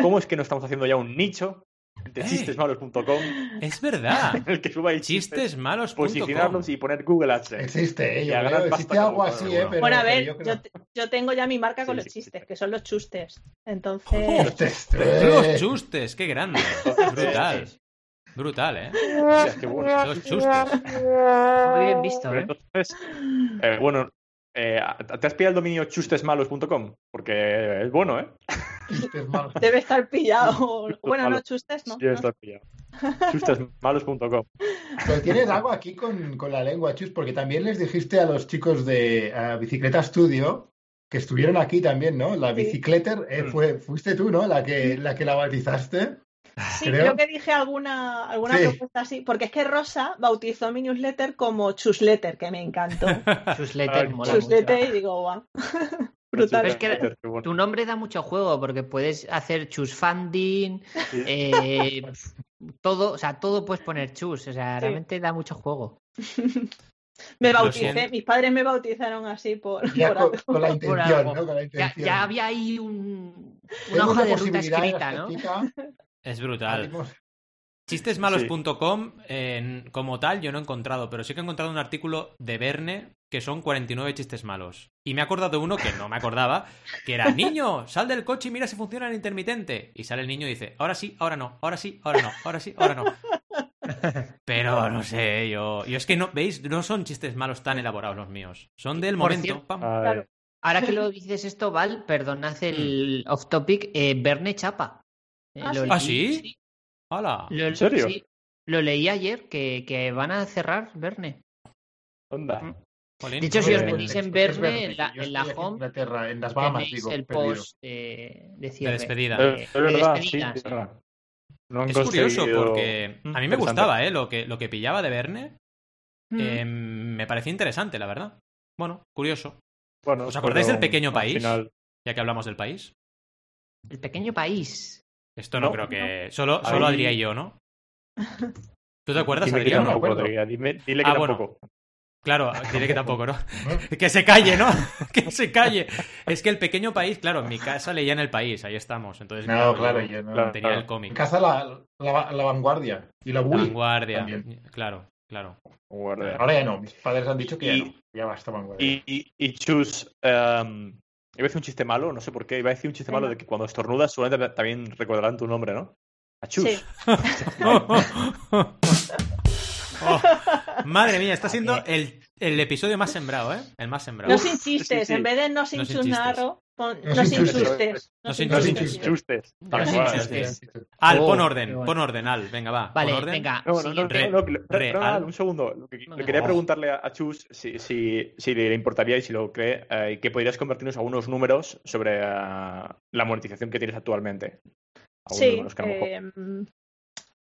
¿Cómo es que no estamos haciendo ya un nicho de ¡Ey! chistesmalos.com Es verdad. en el que subáis chistes, Chistesmalos.com. posicionarlos y poner Google AdSense? Existe, eh, creo, existe algo así, eh, pero, bueno, a ver, yo yo, creo- te- yo tengo ya mi marca con Sí, los sí, chistes, sí. que son los chustes. Entonces, Hostes, Los chustes, qué grande. Brutal. Brutal, ¿eh? Qué bueno. Los chustes. Muy bien visto, ¿eh? entonces, eh, bueno, eh, ¿te has pillado el dominio chustesmalos.com? Porque es bueno, ¿eh? Chistes malos. debe estar pillado. Bueno, no, malos. chustes, ¿no? Sí, está pillado. Chustesmalos.com. Pero tienes algo aquí con, con la lengua, Chus, porque también les dijiste a los chicos de Bicicleta Studio que estuvieron aquí también, ¿no? La Sí. bicicleter eh, Mm. fue, fuiste tú, ¿no? La que, la que la bautizaste. Sí, creo. creo que dije alguna, alguna Sí. propuesta así, porque es que Rosa bautizó mi newsletter como Chusletter, que me encantó. Chusletter. Chusletter y digo, guau. Brutal. Pero es que-. Tu nombre da mucho juego porque puedes hacer chus funding, Sí. eh, todo, o sea, todo puedes poner chus, o sea, Sí. realmente da mucho juego. Me bauticé, mis padres me bautizaron así por, Ya por algo. con la intención, algo. ¿no? Con la Ya, intención. ya había ahí un, Tengo una hoja de ruta escrita, ¿no? Es brutal. Chistesmalos.com como tal yo no he encontrado, pero sí que he encontrado un artículo de Verne que son 49 chistes malos. Y me he acordado de uno que no me acordaba, que era, niño, sal del coche y mira si funciona el intermitente. Y sale el niño y dice, ahora sí, ahora no, ahora sí, ahora no, ahora sí, ahora no. Pero no sé, yo... Yo es que no, ¿veis? No son chistes malos tan elaborados los míos. Son del Por momento. cierto, Claro. Ahora que lo dices esto, Val, perdonad el off topic, eh, Verne Chapa. Eh, Ah, sí. ¿Ah, leí- sí? Hola. Lo, ¿En serio? sí, lo leí ayer que, que van a cerrar Verne. onda. Jolín. De hecho, si os Eh, metéis en Verne, en la, en la en home, Inglaterra, en las Bahamas, tenéis digo, el post eh, de cierre. despedida. Eh, Es verdad, sí. No curioso porque Mm, a mí me gustaba, ¿eh? Lo que, lo que pillaba de Verne. Mm. eh, me parecía interesante, la verdad. Bueno, curioso. Bueno, ¿Os acordáis del pequeño país? final- Ya que hablamos del país. El pequeño país. Esto no, No, creo que. Solo, solo Ahí- Adrián y yo, ¿no? ¿Tú te acuerdas, Dime que Adrián? no me tampoco. Adrián, dime- dile que Ah, bueno. tampoco. Claro, diré que tampoco, ¿no? ¿no? Que se calle, ¿no? Que se calle. Es que el pequeño país, claro, en mi casa leía en el país, ahí estamos. Entonces, No, claro, yo no. Claro. tenía el En cómic. casa la, la, la vanguardia y la La Wii. vanguardia. también. Claro, claro. Ahora ya no, mis padres han dicho que Y- ya no. Ya basta vanguardia. Y, y, y Chus, em, iba a decir un chiste malo, no sé por qué, iba a decir un chiste malo de que cuando estornudas seguramente también recordarán tu nombre, ¿no? A Chus. Sí. Oh, madre mía, está siendo el, el episodio más sembrado, ¿eh? El más sembrado. No sin chistes, sí, sí. en vez de no sin No sin chusnarro, pon- No no sin sin chustes. chustes. No sin No, sin chustes. chus- chustes. Tal No sin cual. chustes. Al, Oh, pon qué orden, bueno. pon orden, Al. Venga, va. Vale, pon orden. venga. No, no, no, siguiente. no, no, no, Real. no, no, un segundo. Lo que, lo que quería Oh. preguntarle a, a Chus si, si, si le importaría y si lo cree, eh, que podrías convertirnos algunos números sobre eh, la monetización que tienes actualmente. Sí, eh,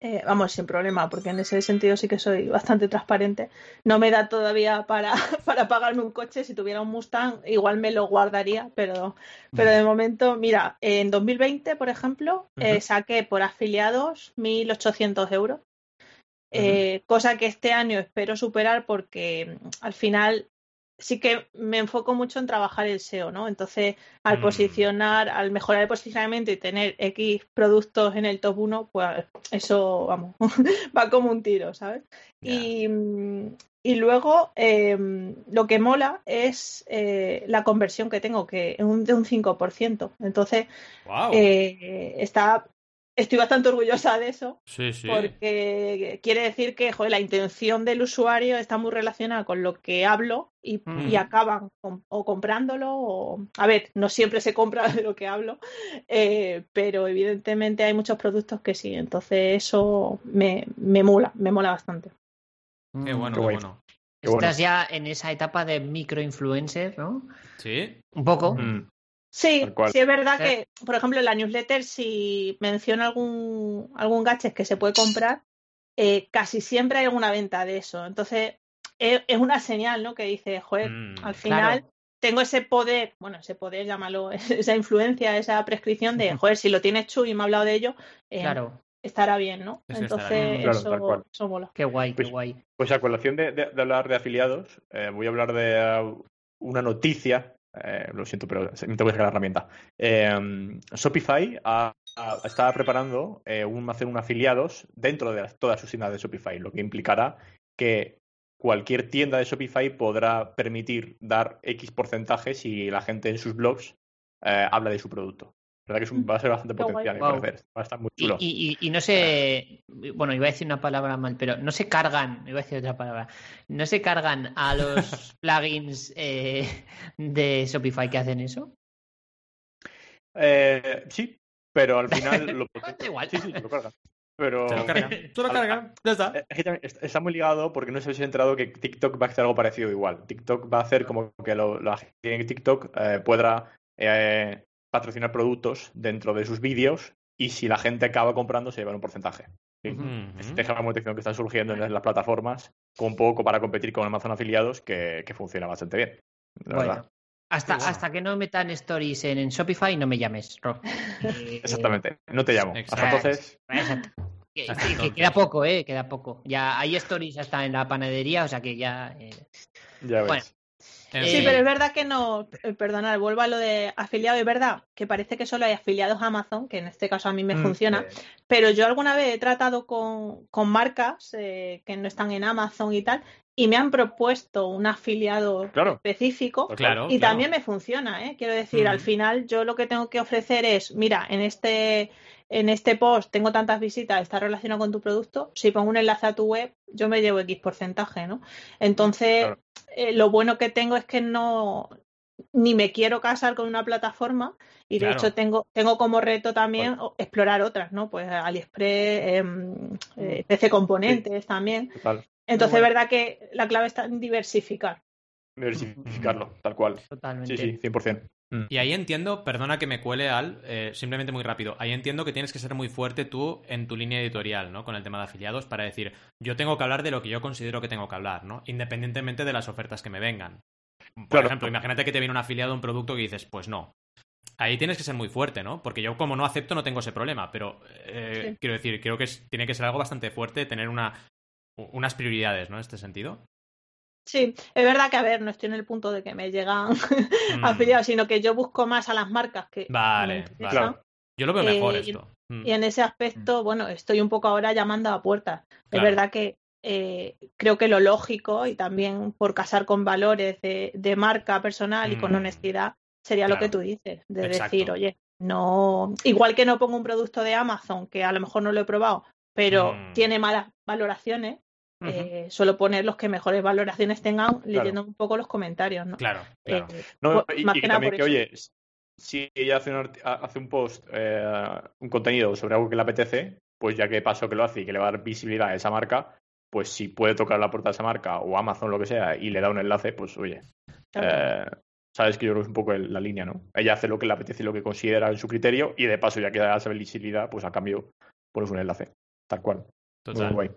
eh, vamos, sin problema, porque en ese sentido sí que soy bastante transparente. No me da todavía para, para pagarme un coche. Si tuviera un Mustang, igual me lo guardaría, pero, pero de momento, mira, en 2020, por ejemplo, eh, saqué por afiliados 1.800 euros. Eh, cosa que este año espero superar porque mm, al final sí que me enfoco mucho en trabajar el SEO, ¿no? Entonces, al Mm. posicionar, al mejorar el posicionamiento y tener X productos en el top 1, pues eso, vamos, va como un tiro, ¿sabes? Y, mm, y luego eh, lo que mola es eh, la conversión que tengo, que es un, de un 5%. Entonces, Wow. eh, está, estoy bastante orgullosa de eso sí, sí. porque quiere decir que joder, la intención del usuario está muy relacionada con lo que hablo y, Mm. y acaban com- o comprándolo o a ver, no siempre se compra de lo que hablo, eh, pero evidentemente hay muchos productos que sí, entonces eso me, me mola, me mola bastante. Qué bueno, Qué bueno. Qué bueno. Estás ya en esa etapa de microinfluencer, ¿no? Sí. Un poco. Mm. Sí, sí es verdad que, por ejemplo, en la newsletter, si menciono algún, algún gadget que se puede comprar, eh, casi siempre hay alguna venta de eso. Entonces, es, es una señal, ¿no? Que dice, joder, Mm, al final Claro. tengo ese poder, bueno, ese poder, llámalo, esa influencia, esa prescripción de, joder, si lo tienes Chu y me ha hablado de ello, eh, Claro. estará bien, ¿no? Es que estará Entonces, bien. Claro, eso, eso mola. Qué guay, qué Pues- guay. Pues a colación de, de- de hablar de afiliados, eh, voy a hablar de uh, una noticia eh, lo siento, pero me tengo que sacar la herramienta. Eh, Shopify ha- está preparando eh, un, hacer un afiliados dentro de todas sus tiendas de Shopify, lo que implicará que cualquier tienda de Shopify podrá permitir dar X porcentaje si la gente en sus blogs eh, habla de su producto. La verdad que es un- va a ser bastante Qué potencial, me parece. Va a estar muy chulo. y- y- y no se. Bueno, iba a decir una palabra mal, pero no se cargan. Iba a decir otra palabra. No se cargan a los plugins eh, de Shopify que hacen eso. Eh, sí, pero al final lo igual. Sí, sí, lo cargan. Pero Se lo cargan. Se lo cargan. Ya está. Eh, está muy ligado porque no sé si habéis enterado que TikTok va a hacer algo parecido igual. TikTok va a hacer como que lo- la gente en TikTok eh, podrá eh, patrocinar productos dentro de sus vídeos y si la gente acaba comprando se lleva un porcentaje. Sí. Ujú. Estrategia de monetización que está surgiendo en las plataformas con poco para competir con Amazon afiliados que, que funciona bastante bien. La Bueno, verdad. hasta, bueno. hasta que no metan stories en, en Shopify, no me llames, Ro. Eh, Exactamente. No te llamo. Exacto. Hasta entonces. Exacto. Que, Hasta queda poco, eh, queda poco. Ya hay stories hasta en la panadería, o sea que ya. eh, Ya ves. Bueno. Eh, Sí, pero es verdad que no, eh, perdonad, vuelvo a lo de afiliado, es verdad que parece que solo hay afiliados a Amazon, que en este caso a mí me Mm, funciona, eh, pero yo alguna vez he tratado con, con marcas eh, que no están en Amazon y tal, y me han propuesto un afiliado Claro. específico Claro. y claro. también me funciona, ¿eh? Quiero decir, al Ujú. final yo lo que tengo que ofrecer es, mira, en este, en este post tengo tantas visitas, está relacionado con tu producto, si pongo un enlace a tu web, yo me llevo X porcentaje, ¿no? Entonces, Claro. eh, lo bueno que tengo es que no ni me quiero casar con una plataforma y de Claro. hecho tengo, tengo como reto también explorar otras, ¿no? Pues AliExpress, em, eh, PC Componentes también. Total. Entonces, es bueno. verdad que la clave está en diversificar. Diversificarlo, tal cual. totalmente. Sí, sí, 100%. Mm. Y ahí entiendo, perdona que me cuele al, eh, simplemente muy rápido, ahí entiendo que tienes que ser muy fuerte tú en tu línea editorial, ¿no? Con el tema de afiliados para decir, yo tengo que hablar de lo que yo considero que tengo que hablar, ¿no? Independientemente de las ofertas que me vengan. Por Claro. ejemplo, imagínate que te viene un afiliado a un producto que dices, pues no. Ahí tienes que ser muy fuerte, ¿no? Porque yo como no acepto no tengo ese problema, pero eh, Sí. quiero decir, creo que es- tiene que ser algo bastante fuerte, tener una, unas prioridades, ¿no? En este sentido. Sí, es verdad que, a ver, no estoy en el punto de que me llegan Mm. afiliados, sino que yo busco más a las marcas que Vale, me interesan. Claro. Yo lo veo mejor Eh, esto. Mm. Y en ese aspecto, bueno, estoy un poco ahora llamando a puertas. Claro. Es verdad que eh, creo que lo lógico y también por casar con valores de, de marca personal y con Mm. honestidad sería lo que tú dices, de Exacto. decir, oye, no, igual que no pongo un producto de Amazon que a lo mejor no lo he probado, pero Mm. tiene malas valoraciones, Eh, suelo poner los que mejores valoraciones tengan leyendo un poco los comentarios, ¿no? Claro, claro. Eh, No, pues, y, más y que nada también por que, eso. oye, si ella hace un, arti- hace un post, eh, un contenido sobre algo que le apetece, pues ya que pasó que lo hace y que le va a dar visibilidad a esa marca, pues si puede tocar la puerta de esa marca o Amazon lo que sea y le da un enlace, pues oye, Claro. eh, sabes que yo creo que es un poco la línea, ¿no? Ella hace lo que le apetece y lo que considera en su criterio y de paso ya que da esa visibilidad, pues a cambio pones un enlace, tal cual. Total. Muy guay.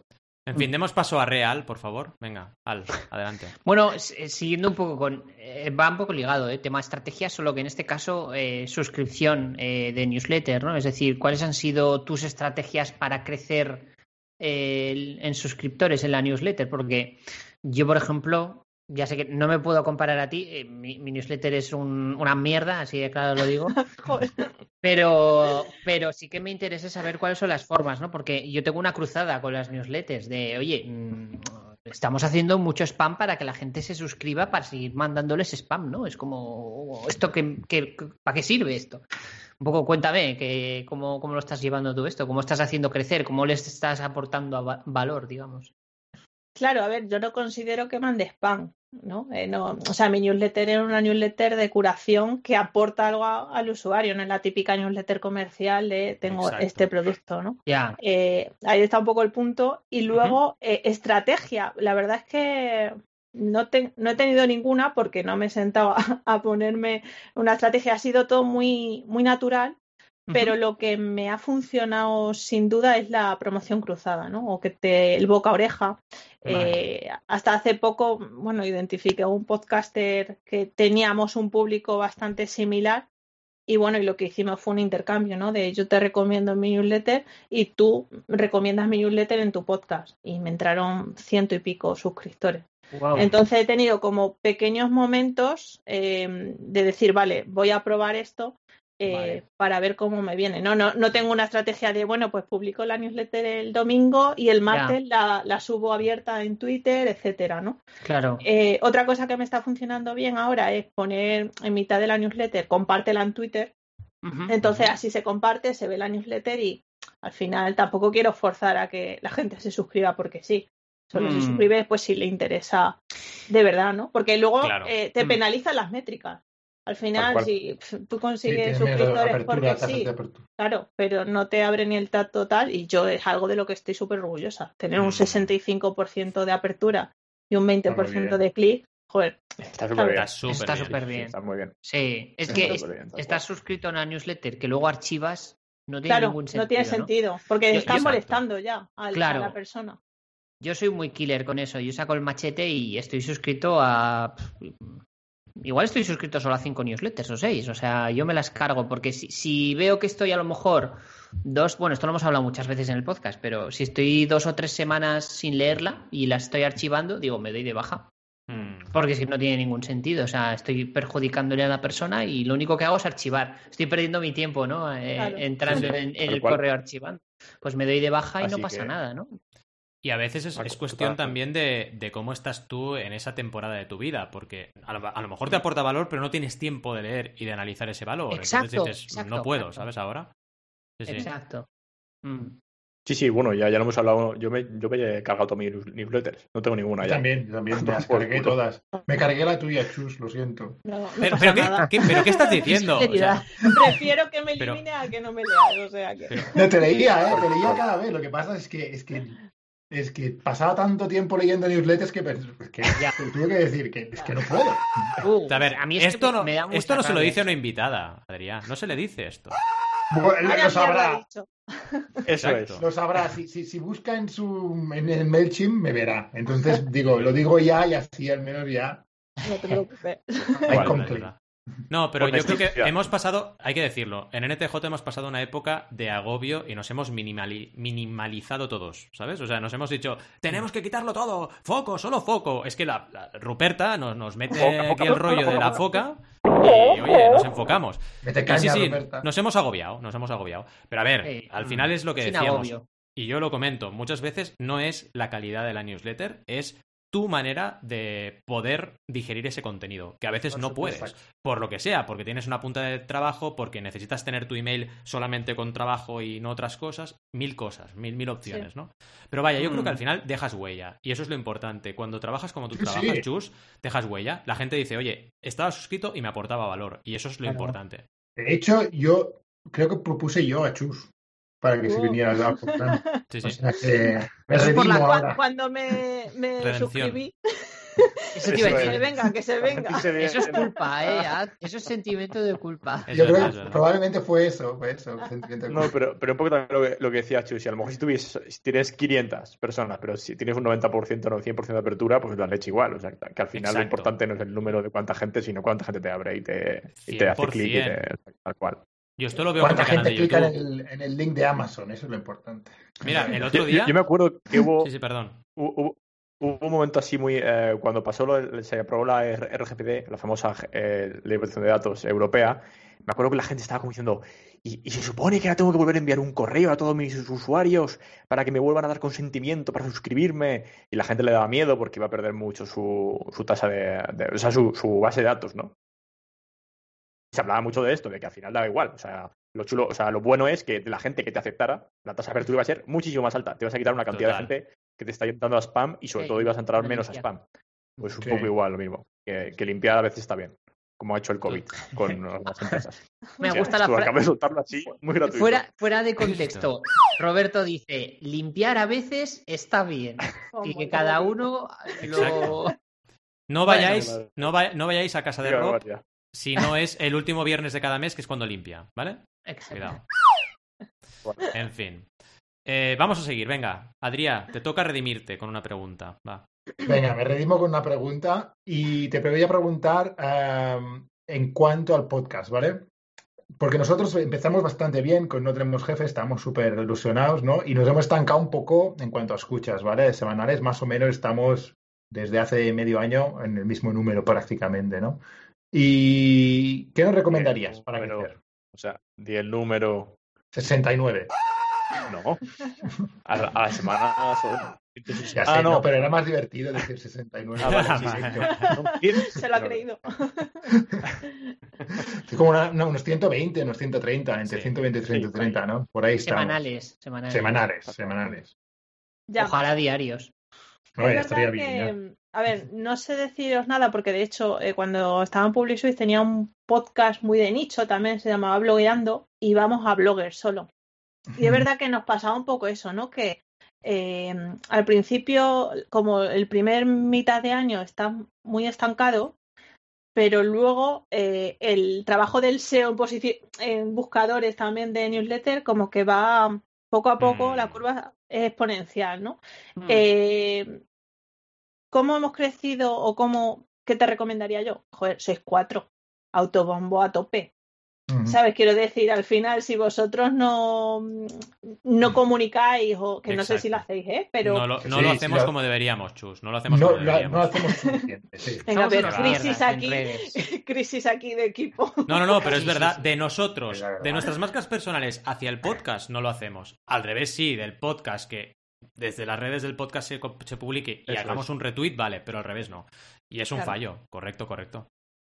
En fin, demos paso a Real, por favor. Venga, Al, adelante. Bueno, eh, siguiendo un poco con. eh, va un poco ligado, ¿eh? Tema estrategia, solo que en este caso eh, suscripción de newsletter, ¿no? Es decir, ¿cuáles han sido tus estrategias para crecer en suscriptores en la newsletter? Porque yo, por ejemplo, ya sé que no me puedo comparar a ti, eh, mi, mi newsletter es un- una mierda, así de claro lo digo. Pero, pero sí que me interesa saber cuáles son las formas, ¿no? Porque yo tengo una cruzada con las newsletters de, oye, mm, estamos haciendo mucho spam para que la gente se suscriba para seguir mandándoles spam, ¿no? Es como, ¿esto qué, qué- para qué sirve esto? Un poco cuéntame que, cómo, cómo lo estás llevando tú esto, cómo estás haciendo crecer, cómo les estás aportando a va- valor, digamos. Claro, a ver, yo no considero que mande spam, ¿no? Eh, no o sea, mi newsletter es una newsletter de curación que aporta algo a- al usuario, no es la típica newsletter comercial de tengo Exacto. este producto, ¿no? Ya, Eh, ahí está un poco el punto. Y luego, eh, estrategia. La verdad es que no, te- no he tenido ninguna porque no me he sentado a, a ponerme una estrategia. Ha sido todo muy, muy natural. Pero lo que me ha funcionado sin duda es la promoción cruzada, ¿no? O que te, el boca a oreja. Eh, hasta hace poco, bueno, identifiqué a un podcaster que teníamos un público bastante similar y bueno, y lo que hicimos fue un intercambio, ¿no? De yo te recomiendo mi newsletter y tú recomiendas mi newsletter en tu podcast. Y me entraron ciento y pico suscriptores. Wow. Entonces he tenido como pequeños momentos eh, de decir, vale, voy a probar esto eh, Vale. para ver cómo me viene. No, no, no tengo una estrategia de, bueno, pues publico la newsletter el domingo y el martes la, la subo abierta en Twitter, etcétera, ¿no? Claro. Eh, otra cosa que me está funcionando bien ahora es poner en mitad de la newsletter, compártela en Twitter. Entonces así se comparte, se ve la newsletter y al final tampoco quiero forzar a que la gente se suscriba porque sí. Solo se Mm. suscribe pues si le interesa de verdad, ¿no? Porque luego Claro. eh, te Mm. penalizan las métricas. Al final, si tú consigues suscriptores porque sí, claro, pero no te abre ni el tag total y yo es algo de lo que estoy súper orgullosa. Tener un Mm. 65% de apertura y un 20% bien. de clic, joder, Está súper bien. Está súper bien. Está muy bien. Sí, es que bien, estás suscrito a una newsletter que luego archivas, no tiene claro, ningún sentido. no tiene sentido, porque Yo- están yo- molestando ya al- Claro. a la persona. Yo soy muy killer con eso. Yo saco el machete y estoy suscrito a. Igual estoy suscrito solo a cinco newsletters o seis. O sea, yo me las cargo porque si, si veo que estoy a lo mejor dos. Bueno, esto lo hemos hablado muchas veces en el podcast, pero si estoy dos o tres semanas sin leerla y la estoy archivando, digo, me doy de baja. Mm. Porque que no tiene ningún sentido. O sea, estoy perjudicándole a la persona y lo único que hago es archivar. Estoy perdiendo mi tiempo, ¿no? Eh, Claro. entrando Sí, sí, en, el cual. correo archivando. Pues me doy de baja y no pasa que- nada, ¿no? Y a veces es, es cuestión también de, de cómo estás tú en esa temporada de tu vida, porque a lo, a lo mejor te aporta valor, pero no tienes tiempo de leer y de analizar ese valor. Exacto, Entonces dices, exacto, no puedo, exacto. ¿sabes? Ahora. Sí, sí. Exacto. Mm. Sí, sí, bueno, ya, ya lo hemos hablado. Yo me, yo me he cargado todas mis news- newsletters. No tengo ninguna Yo ya. también, yo también, me las cargué todas. Me cargué la tuya, Chus, lo siento. No, no Pero, ¿qué, pero ¿qué estás diciendo? O sea, Sinceridad. Prefiero que me Pero- elimine a que no me leas. O sea que. pero- No, te leía, ¿eh? Te leía cada vez. Lo que pasa es que, es que, es que pasaba tanto tiempo leyendo newsletters que, que Ya. tuve que decir que es que no puedo. Uh, a ver, a mí esto, no, me da mucha esto no se lo dice a una invitada, Adrián. No se le dice esto. Bueno, lo sabrá. Eso Exacto. es. lo sabrá. Si, si, si busca en su en el MailChimp, me verá. Entonces, digo, lo digo ya y así al menos ya. No te preocupes. I No, pero yo creo que hemos pasado, hay que decirlo, en NTJ hemos pasado una época de agobio y nos hemos minimali- minimalizado todos, ¿sabes? O sea, nos hemos dicho, tenemos que quitarlo todo, foco, solo foco. Es que la, la Ruperta nos, nos mete Foca, foca, aquí el foca, rollo foca, de la foca. y, oye, nos enfocamos. Mete Y caña, sí, nos hemos agobiado, nos hemos agobiado. Pero a ver, al mm, final es lo que decíamos. agobio. Y yo lo comento, muchas veces no es la calidad de la newsletter, es tu manera de poder digerir ese contenido, que a veces no puedes, por lo que sea, porque tienes una punta de trabajo, porque necesitas tener tu email solamente con trabajo y no otras cosas, mil cosas, mil, mil opciones, ¿no? Pero vaya, yo creo que Mm. al final dejas huella, y eso es lo importante. Cuando trabajas como tú trabajas, sí. Chus, dejas huella. La gente dice, oye, estaba suscrito y me aportaba valor, y eso es lo Claro. importante. De hecho, yo creo que propuse yo a Chus para que se Oh. viniera al podcast. Sí, O sí. sea que me Eso es por la ahora. Cuando me, me Redención. suscribí, Eso te iba a Eso que se venga, que se venga. Eso es culpa, ¿eh? Eso es sentimiento de culpa. Yo creo que probablemente fue eso, fue eso. sentimiento de No, culpa. pero, pero un poco también lo que, lo que decía Chu, si a lo mejor si, tuvies, si tienes 500 personas, pero si tienes un 90% o 100% de apertura, pues la leche igual. O sea, que al final lo importante no es el número de cuánta gente, sino cuánta gente te abre y te, y te hace clic y te, tal cual. Yo esto lo veo con ¿Cuánta gente de clica en el, en el link de Amazon? Eso es lo importante. Mira, el otro día... yo me acuerdo que hubo, Sí, sí, perdón. hubo, un momento así muy. eh, cuando pasó lo, se aprobó la RGPD, la famosa eh, Ley de Protección de Datos europea, me acuerdo que la gente estaba como diciendo. Y, y se supone que ahora tengo que volver a enviar un correo a todos mis usuarios para que me vuelvan a dar consentimiento para suscribirme. Y la gente le daba miedo porque iba a perder mucho su, su tasa de, de- O sea, su, su base de datos, ¿no? Se hablaba mucho de esto, de que al final daba igual. O sea, lo chulo, o sea, lo bueno es que de la gente que te aceptara, la tasa de apertura iba a ser muchísimo más alta. Te vas a quitar una cantidad Total. de gente que te está dando a spam y sobre Sí, todo ibas a entrar menos a spam. Pues un Sí. poco igual lo mismo. Que, que limpiar a veces está bien, como ha hecho el COVID con algunas empresas. Me O sea, gusta la frase. De soltarlo así, muy gratuito. Fuera, fuera de contexto, Roberto dice, limpiar a veces está bien. Como Y que cada uno lo... No vayáis, no, vay- no vayáis a casa de Rob. Si no es el último viernes de cada mes, que es cuando limpia, ¿vale? Exacto. Cuidado. En fin. Eh, vamos a seguir, venga. Adrián, te toca redimirte con una pregunta. Va. Venga, me redimo con una pregunta y te voy a preguntar em, en cuanto al podcast, ¿vale? Porque nosotros empezamos bastante bien con No Tenemos Jefe, estamos súper ilusionados, ¿no? Y nos hemos estancado un poco en cuanto a escuchas, ¿vale? Semanales, más o menos estamos desde hace medio año en el mismo número prácticamente, ¿no? ¿Y qué nos recomendarías para Número- crecer? O sea, di el número. 69. No. A, la- a la semana son. Ya ah, sé, no. no, pero era más divertido decir 69. Ah, vale, Sí, sí, sí, sí. Son 100. Se lo ha creído. sí. como una- no, unos 120, unos 130, entre Sí. 120 y Sí, 130, ¿no? Por ahí estamos. Semanales, semanales. Semanales, semanales. Ya. Ojalá diarios. No, Es ya estaría verdad bien. que, a ver, no sé deciros nada porque de hecho eh, cuando estaba en Public Suisse tenía un podcast muy de nicho, también se llamaba Blogueando y íbamos a bloggers solo. Y es verdad que nos pasaba un poco eso, ¿no? Que eh, al principio, como el primer mitad de año está muy estancado, pero luego eh, el trabajo del SEO en, buscadores también de newsletter como que va poco a poco, Mm. la curva es exponencial, ¿no? Mm. Eh, ¿Cómo hemos crecido o cómo, qué te recomendaría yo? Joder, sois cuatro, autobombo a tope. ¿Sabes? Quiero decir, al final, si vosotros no, no comunicáis, o que no sé si lo hacéis, ¿eh? Pero no lo, no Sí, lo sí, hacemos lo- como deberíamos, Chus. No lo hacemos No, como lo- deberíamos. no hacemos suficiente, sí. venga, pero crisis aquí, crisis aquí de equipo. No, no, no, pero es verdad, de nosotros, de nuestras marcas personales hacia el podcast no lo hacemos. Al revés, sí, del podcast que desde las redes del podcast se, publique y Eso hagamos es. un retweet, vale, pero al revés no. Y es un Claro. fallo, correcto, correcto.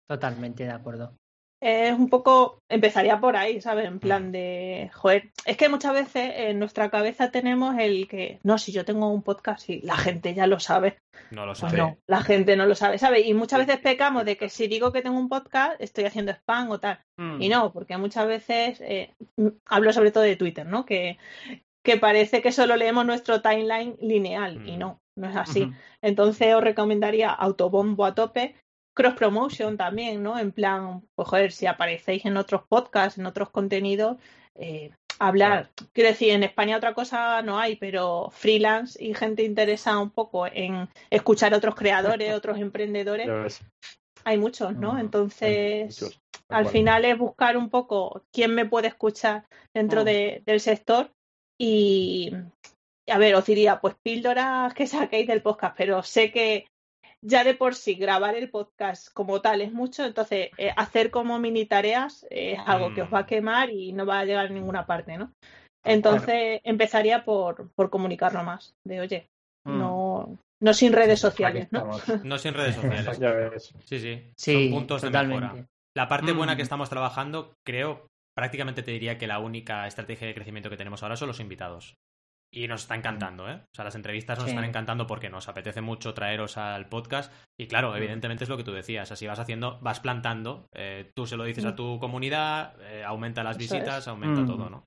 Totalmente de acuerdo. Es un poco, empezaría por ahí, ¿sabes? En Mm. plan de, joder, es que muchas veces en nuestra cabeza tenemos el que, no, si yo tengo un podcast y la gente ya lo sabe, No lo pues sabe. no, la gente no lo sabe, ¿sabes? Y muchas veces pecamos de que si digo que tengo un podcast, estoy haciendo spam o tal. Mm. Y no, porque muchas veces, eh, hablo sobre todo de Twitter, ¿no? Que, que parece que solo leemos nuestro timeline lineal y Mm. no, no es así. Entonces os recomendaría autobombo a tope, cross promotion también, ¿no? En plan, pues joder, si aparecéis en otros podcasts, en otros contenidos, eh, hablar. Quiero decir, en España otra cosa no hay, pero freelance y gente interesada un poco en escuchar a otros creadores, otros emprendedores, hay muchos, ¿no? Mm, Entonces, Muchos. al Bueno. final es buscar un poco quién me puede escuchar dentro Mm. de- del sector y, a ver, os diría, pues píldoras que saquéis del podcast, pero sé que ya de por sí grabar el podcast como tal es mucho, entonces eh, hacer como mini tareas es algo que os va a Mm. quemar y no va a llegar a ninguna parte, ¿no? Entonces empezaría por, por comunicarlo más, de oye, Mm. no, no sin redes sociales, ¿no? No sin redes sociales. Ya ves. Sí, sí. Sí, Son puntos de mejora. La parte buena Mm. que estamos trabajando, creo, prácticamente te diría que la única estrategia de crecimiento que tenemos ahora son los invitados. Y nos está encantando, ¿eh? O sea, las entrevistas nos Sí. están encantando porque nos apetece mucho traeros al podcast. Y claro, Mm. evidentemente es lo que tú decías. Así vas haciendo, vas plantando. eh, tú se lo dices Mm. a tu comunidad, eh, aumenta las Eso visitas, es. aumenta Mm. todo, ¿no?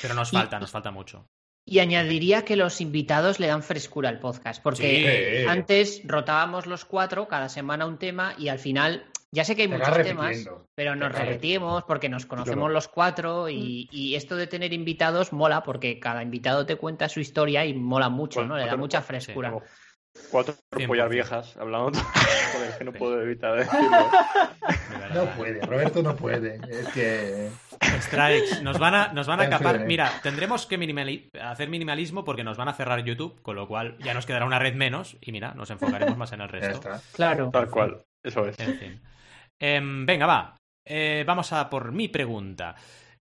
Pero nos Y- falta, nos falta mucho. Y añadiría que los invitados le dan frescura al podcast, porque Sí. antes rotábamos los cuatro, cada semana un tema, y al final, ya sé que hay Te muchos temas, pero nos Te repetimos porque nos conocemos los cuatro, y, y esto de tener invitados mola, porque cada invitado te cuenta su historia y mola mucho, ¿no? Le da mucha frescura. Cuatro 100%. pollas viejas hablando. Joder, que no puedo evitar decirlo. No puede, Roberto no puede. Es que. Strikes. Nos van a, nos van a capar. Mira, tendremos que minimali- hacer minimalismo porque nos van a cerrar YouTube, con lo cual ya nos quedará una red menos y mira, nos enfocaremos más en el Ya resto. está. Claro. Tal cual. Eso es. En fin. Em, venga, va. Eh, vamos a por mi pregunta.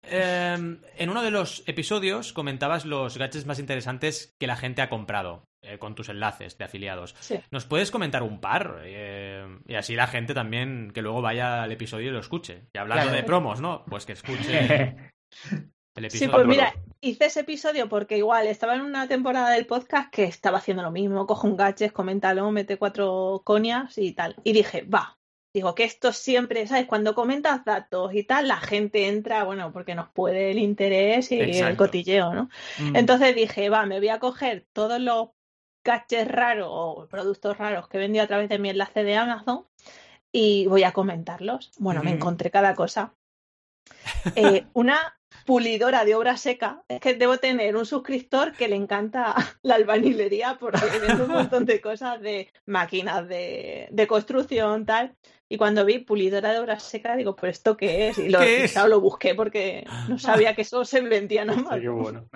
Em, en uno de los episodios comentabas los gadgets más interesantes que la gente ha comprado eh, con tus enlaces de afiliados. Sí. ¿Nos puedes comentar un par? Eh, y así la gente también que luego vaya al episodio y lo escuche. Y hablando Claro. de promos, ¿no? Pues que escuche el episodio. Sí, pues mira, hice ese episodio porque igual estaba en una temporada del podcast que estaba haciendo lo mismo, cojo un gadget, coméntalo, mete cuatro conias y tal. Y dije, va, digo que esto siempre, ¿sabes? Cuando comentas datos y tal, la gente entra, bueno, porque nos puede el interés y el cotilleo, ¿no? Mm. Entonces dije, va, me voy a coger todos los gadgets raros o productos raros que he vendido a través de mi enlace de Amazon y voy a comentarlos. Bueno, me Ujú. encontré cada cosa. Eh, una pulidora de obra seca. Es que debo tener un suscriptor que le encanta la albañilería porque vende un montón de cosas de máquinas de, de construcción, tal. Y cuando vi pulidora de obra seca, digo, ¿pero esto qué es? Y lo, ¿Qué es? lo busqué porque no sabía que eso se vendía nomás. Sí, qué bueno.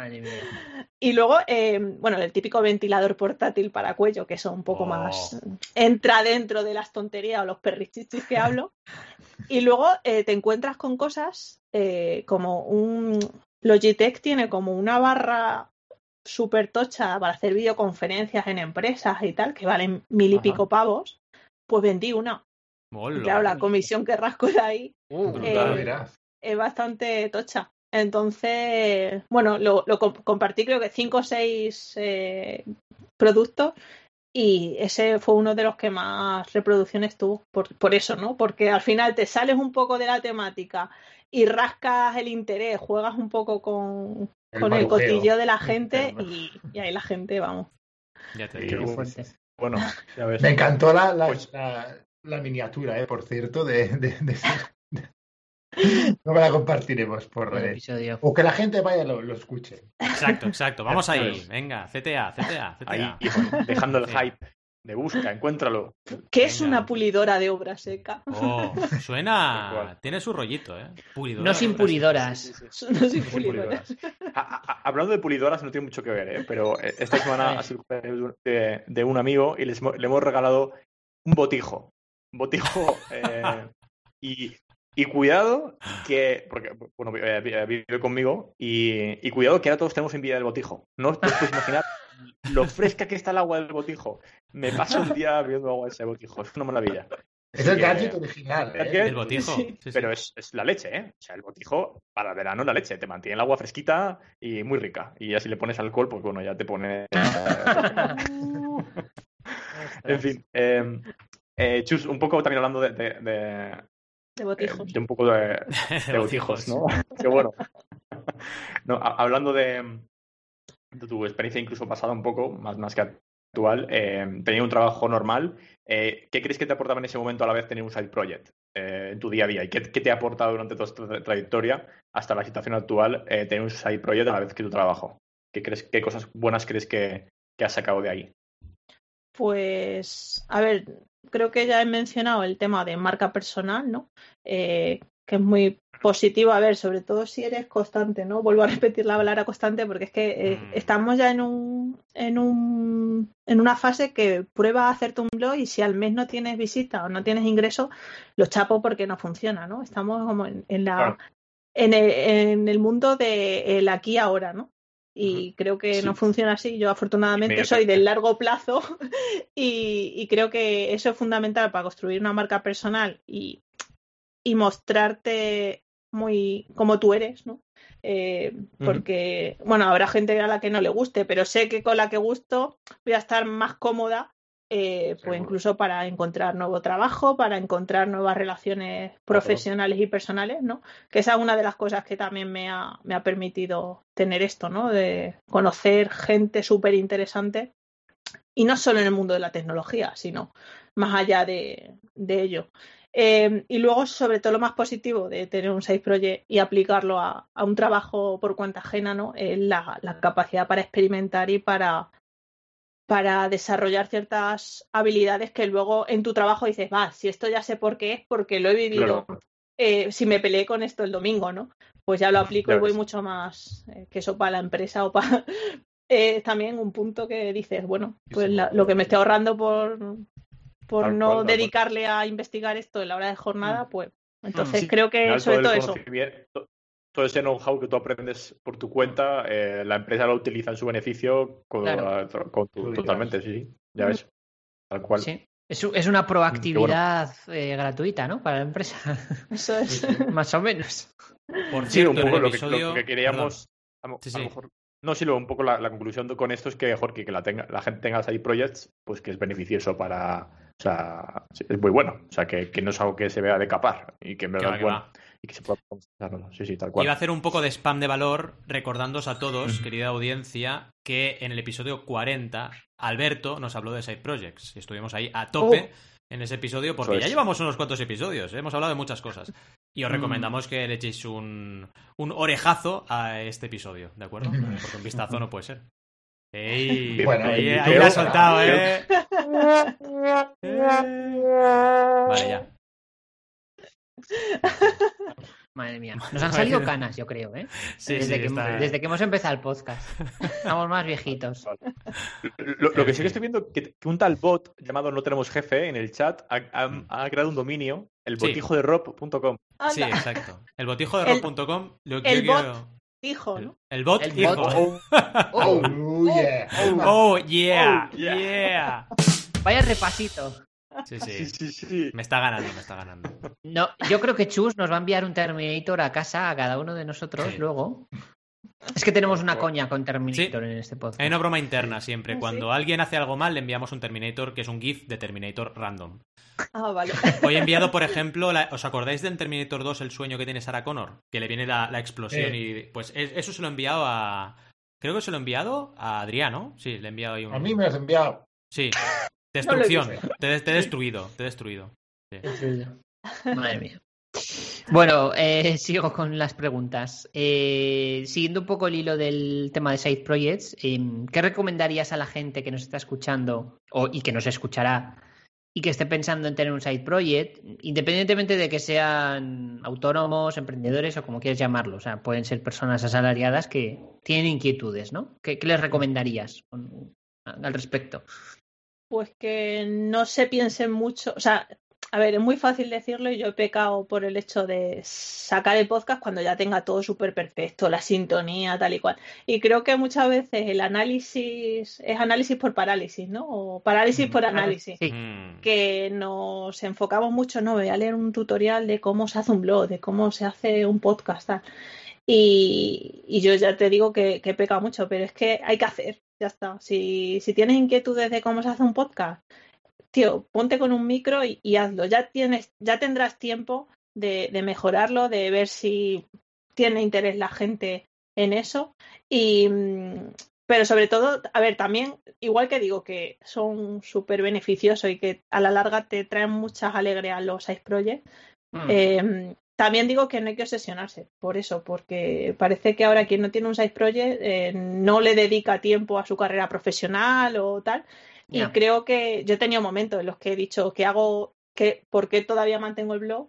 Y luego, eh, bueno, el típico ventilador portátil para cuello, que eso un poco Oh. más entra dentro de las tonterías o los perrichichis que hablo. Y luego eh, te encuentras con cosas eh, como un. Logitech tiene como una barra súper tocha para hacer videoconferencias en empresas y tal, que valen mil y Ajá. pico pavos. Pues vendí una. Claro, la comisión que rasco de ahí Uh, eh, es bastante tocha. Entonces, bueno, lo, lo com- compartí creo que cinco o seis eh, productos y ese fue uno de los que más reproducciones tuvo por, por eso, ¿no? Porque al final te sales un poco de la temática y rascas el interés, juegas un poco con, El con el de la gente y, y ahí la gente, vamos. Ya te digo. Bueno, ya ves. Me encantó la, la, Pues- la- la miniatura, eh, por cierto, de, de, de- No me la compartiremos por redes. O que la gente vaya lo, lo escuche. Exacto, exacto. Vamos ahí. Venga, CTA, CTA, Ahí, CTA. hijo, dejando el hype de busca, encuéntralo. ¿Qué es Venga. una pulidora de obra seca? Oh, suena. Tiene su rollito, ¿eh? Pulidora. No sin pulidoras. Sí, sí, sí. No Sin pulidora. pulidoras. A- a- a- hablando de pulidoras, no tiene mucho que ver, ¿eh? pero eh, esta semana ha sido de, de un amigo y les le hemos regalado un botijo. Un botijo. eh, y, y cuidado que. Porque, bueno, eh, eh, vive conmigo y, y cuidado que ahora todos tenemos envidia del botijo. No os podéis imaginar lo fresca que está el agua del botijo. Me paso el día bebiendo agua de ese botijo. Es una maravilla. Es el gadget original. ¿El ¿eh? botijo. Sí. Sí, sí. Pero es, es la leche, ¿eh? O sea, el botijo para el verano es la leche. Te mantiene el agua fresquita y muy rica. Y así le pones alcohol, pues bueno, ya te pone. en fin. eh, eh, Chus, un poco también hablando de, de, de- De botijos. de un poco de, de botijos, ¿no? Qué bueno. No, a- hablando de, de tu experiencia incluso pasada un poco, más, más que actual, eh, tenía un trabajo normal. eh, ¿Qué crees que te aportaba en ese momento a la vez tener un side project eh, en tu día a día? ¿Y qué, qué te ha aportado durante toda esta tra- trayectoria hasta la situación actual eh, tener un side project a la vez que tu trabajo? ¿Qué, crees, qué cosas buenas crees que, que has sacado de ahí? Pues, a ver, creo que ya he mencionado el tema de marca personal, ¿no? Eh, que es muy positivo, a ver, sobre todo si eres constante, ¿no? Vuelvo a repetir la palabra constante porque es que eh, Mm. estamos ya en un, en un en una fase que prueba a hacerte un blog y si al mes no tienes visita o no tienes ingresos, lo chapo porque no funciona, ¿no? Estamos como en, en la Claro. en, el, en el mundo de el aquí ahora, ¿no? Y creo que Sí. no funciona así. Yo afortunadamente soy del largo plazo y, y creo que eso es fundamental para construir una marca personal y, y mostrarte muy como tú eres, ¿no? Eh, porque, bueno, habrá gente a la que no le guste, pero sé que con la que gusto voy a estar más cómoda, eh, pues incluso para encontrar nuevo trabajo, para encontrar nuevas relaciones profesionales y personales, ¿no? Que esa es una de las cosas que también me ha, me ha permitido tener esto, ¿no? De conocer gente súper interesante y no solo en el mundo de la tecnología, sino más allá de, de ello. Eh, y luego, sobre todo, lo más positivo de tener un side project y aplicarlo a, a un trabajo por cuenta ajena, ¿no? Es la, la capacidad para experimentar y para, para desarrollar ciertas habilidades que luego en tu trabajo dices, va, si esto ya sé por qué es, porque lo he vivido. Claro. Eh, si me peleé con esto el domingo, ¿no? Pues ya lo aplico y voy mucho más eh, que eso para la empresa o para. Es también un punto que dices, bueno, pues la- lo que me estoy ahorrando por, por no cual, dedicarle a investigar esto en la hora de jornada, pues entonces Sí, creo que sobre todo eso. Todo ese know-how que tú aprendes por tu cuenta, eh, la empresa lo utiliza en su beneficio con, Claro. con tu- totalmente, sí, sí. Ya ves. Tal cual. Sí. Es, es una proactividad eh, gratuita, ¿no? Para la empresa. Eso es. Sí, sí. Más o menos. Por Sí, cierto, un en poco el lo que, lo episodio- que queríamos. A, lo- Sí, a lo sí. mejor. No, sí, lo- un poco la, la conclusión con esto es que, Jorge, que la, tenga, la gente tenga side projects, pues que es beneficioso para. O sea, sí, es muy bueno. O sea, que, que no es algo que se vea de capar y que en Que verdad bueno. va. Y que se pueda usarlo. Sí, sí, tal cual. Iba a hacer un poco de spam de valor recordándoos a todos, querida audiencia, que en el episodio 40 Alberto nos habló de Side Projects. Estuvimos ahí a tope en ese episodio porque ya llevamos unos cuantos episodios, ¿eh? hemos hablado de muchas cosas. Y os recomendamos que le echéis un, un orejazo a este episodio, ¿de acuerdo? Porque un vistazo no puede ser. Ey, Bueno, ahí, ahí la has soltado, ¿eh? Vale, ya. Madre mía. Nos han salido canas, yo creo, ¿eh? Sí, desde, sí, que, está- desde que hemos empezado el podcast. Estamos más viejitos. Lo, lo que sí que estoy viendo que, que un tal bot llamado No Tenemos Jefe en el chat ha, ha- ha creado un dominio, el botijo de rob.com. Sí, exacto. El botijo de rock.com. Lo que el yo bot. quiero- hijo, El, ¿no? el bot, El hijo. bot. Oh, ¡Oh! Oh, yeah. Oh, yeah, Oh, yeah. yeah. Vaya repasito. Sí, sí, sí. sí, sí. Me está ganando, me está ganando. No, yo creo que Chus nos va a enviar un Terminator a casa a cada uno de nosotros Sí. luego. Es que tenemos una coña con Terminator en este podcast. Hay una broma interna siempre. ¿Ah, sí? Cuando alguien hace algo mal, le enviamos un Terminator que es un GIF de Terminator random. Ah, vale. Hoy he enviado, por ejemplo, la- ¿os acordáis del Terminator 2, el sueño que tiene Sarah Connor? Que le viene la, la explosión y. Pues es- eso se lo he enviado a. Creo que se lo he enviado a Adriano. Sí, le he enviado ahí un. A mí me has enviado. Sí. Destrucción. te, he- te he destruido. Te he destruido. Madre mía. Bueno, eh, sigo con las preguntas. Eh, siguiendo un poco el hilo del tema de Side Projects, eh, ¿qué recomendarías a la gente que nos está escuchando o, y que nos escuchará y que esté pensando en tener un Side Project, independientemente de que sean autónomos, emprendedores o como quieras llamarlo? O sea, pueden ser personas asalariadas que tienen inquietudes, ¿no? ¿Qué, qué les recomendarías al respecto? Pues que no se piensen mucho, o sea, a ver, es muy fácil decirlo y yo he pecado por el hecho de sacar el podcast cuando ya tenga todo súper perfecto, la sintonía, tal y cual. Y creo que muchas veces el análisis es análisis por parálisis, ¿no? O parálisis por análisis. Sí. Mm. Que nos enfocamos mucho, no, voy a leer un tutorial de cómo se hace un blog, de cómo se hace un podcast, tal. Y, y yo ya te digo que, que peca mucho, pero es que hay que hacer, ya está. Si, si tienes inquietudes de cómo se hace un podcast, tío, ponte con un micro y, y hazlo. Ya tienes, ya tendrás tiempo de, de mejorarlo, de ver si tiene interés la gente en eso. Y, mm, pero sobre todo, a ver, también, igual que digo que son súper beneficiosos y que a la larga te traen muchas alegrías los Ice Project, Mm. eh, también digo que no hay que obsesionarse por eso, porque parece que ahora quien no tiene un side project eh, no le dedica tiempo a su carrera profesional o tal. Y creo que yo he tenido momentos en los que he dicho que hago, que, ¿por qué todavía mantengo el blog?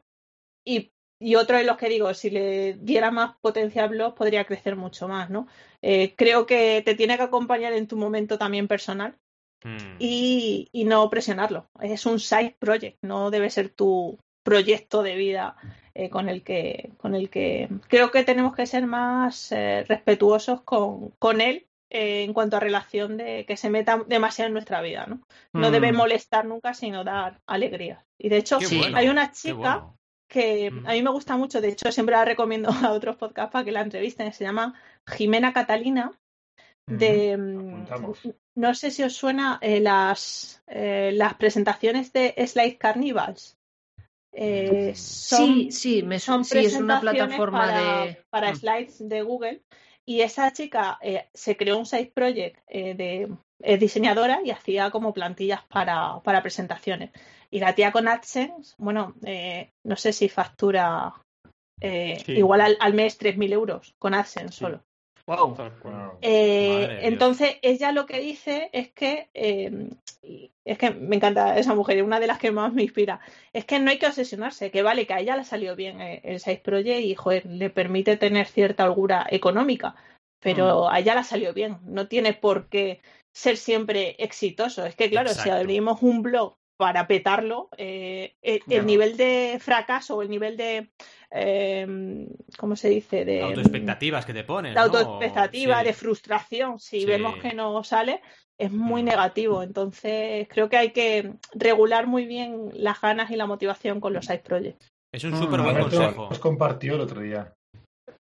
Y, y otros en los que digo, si le diera más potencia al blog, podría crecer mucho más, ¿no? Eh, creo que te tiene que acompañar en tu momento también personal Mm. y, y no presionarlo. Es un side project, no debe ser tu proyecto de vida eh, con el que con el que creo que tenemos que ser más eh, respetuosos con, con él eh, en cuanto a relación de que se meta demasiado en nuestra vida, ¿no? No Mm. debe molestar nunca, sino dar alegrías. Y de hecho, Qué Sí. bueno, hay una chica bueno. que Mm. a mí me gusta mucho, de hecho siempre la recomiendo a otros podcasts para que la entrevisten, se llama Jimena Catalina, de mm, no sé si os suena eh, las eh, las presentaciones de Slide Carnivals. Eh, son, sí, sí, me son sí, es una presentaciones plataforma para, de. para Mm. slides de Google y esa chica eh, se creó un side project eh, de es diseñadora y hacía como plantillas para, para presentaciones. Y la tía con AdSense, bueno, eh, no sé si factura eh, Sí. igual al, al mes 3.000 euros con AdSense solo. Wow. Wow. Eh, entonces, ella lo que dice es que, eh, y es que me encanta esa mujer, es una de las que más me inspira, es que no hay que obsesionarse, que vale, que a ella le salió bien eh, el Size Project y, joder, le permite tener cierta holgura económica, pero Mm. a ella le salió bien, no tiene por qué ser siempre exitoso. Es que, claro, si abrimos un blog para petarlo, eh, el, el nivel de fracaso o el nivel de, eh, ¿cómo se dice? De, Autoexpectativas que te pones. de ¿no? autoexpectativa, Sí. de frustración, si Sí. vemos que no sale, es muy Mm. negativo. Entonces, creo que hay que regular muy bien las ganas y la motivación con los side projects. Es un Mm, súper buen consejo. nos compartió el otro día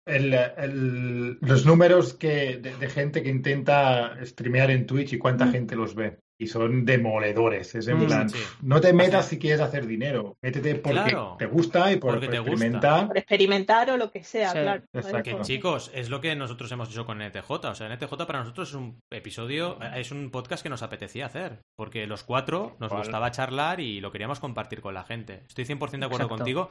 el, el- los números que, de, de gente que intenta streamear en Twitch y cuánta Mm. gente los ve. Y son demoledores. Es en Mm, plan, sí. no te metas si quieres hacer dinero. Métete porque Claro. te gusta y por, Porque por te gusta. experimentar. Por experimentar o lo que sea, Sí, claro. exacto. Que chicos, es lo que nosotros hemos hecho con NTJ. O sea, NTJ para nosotros es un episodio, es un podcast que nos apetecía hacer. Porque los cuatro nos Vale. gustaba charlar y lo queríamos compartir con la gente. Estoy 100% de acuerdo Exacto. contigo.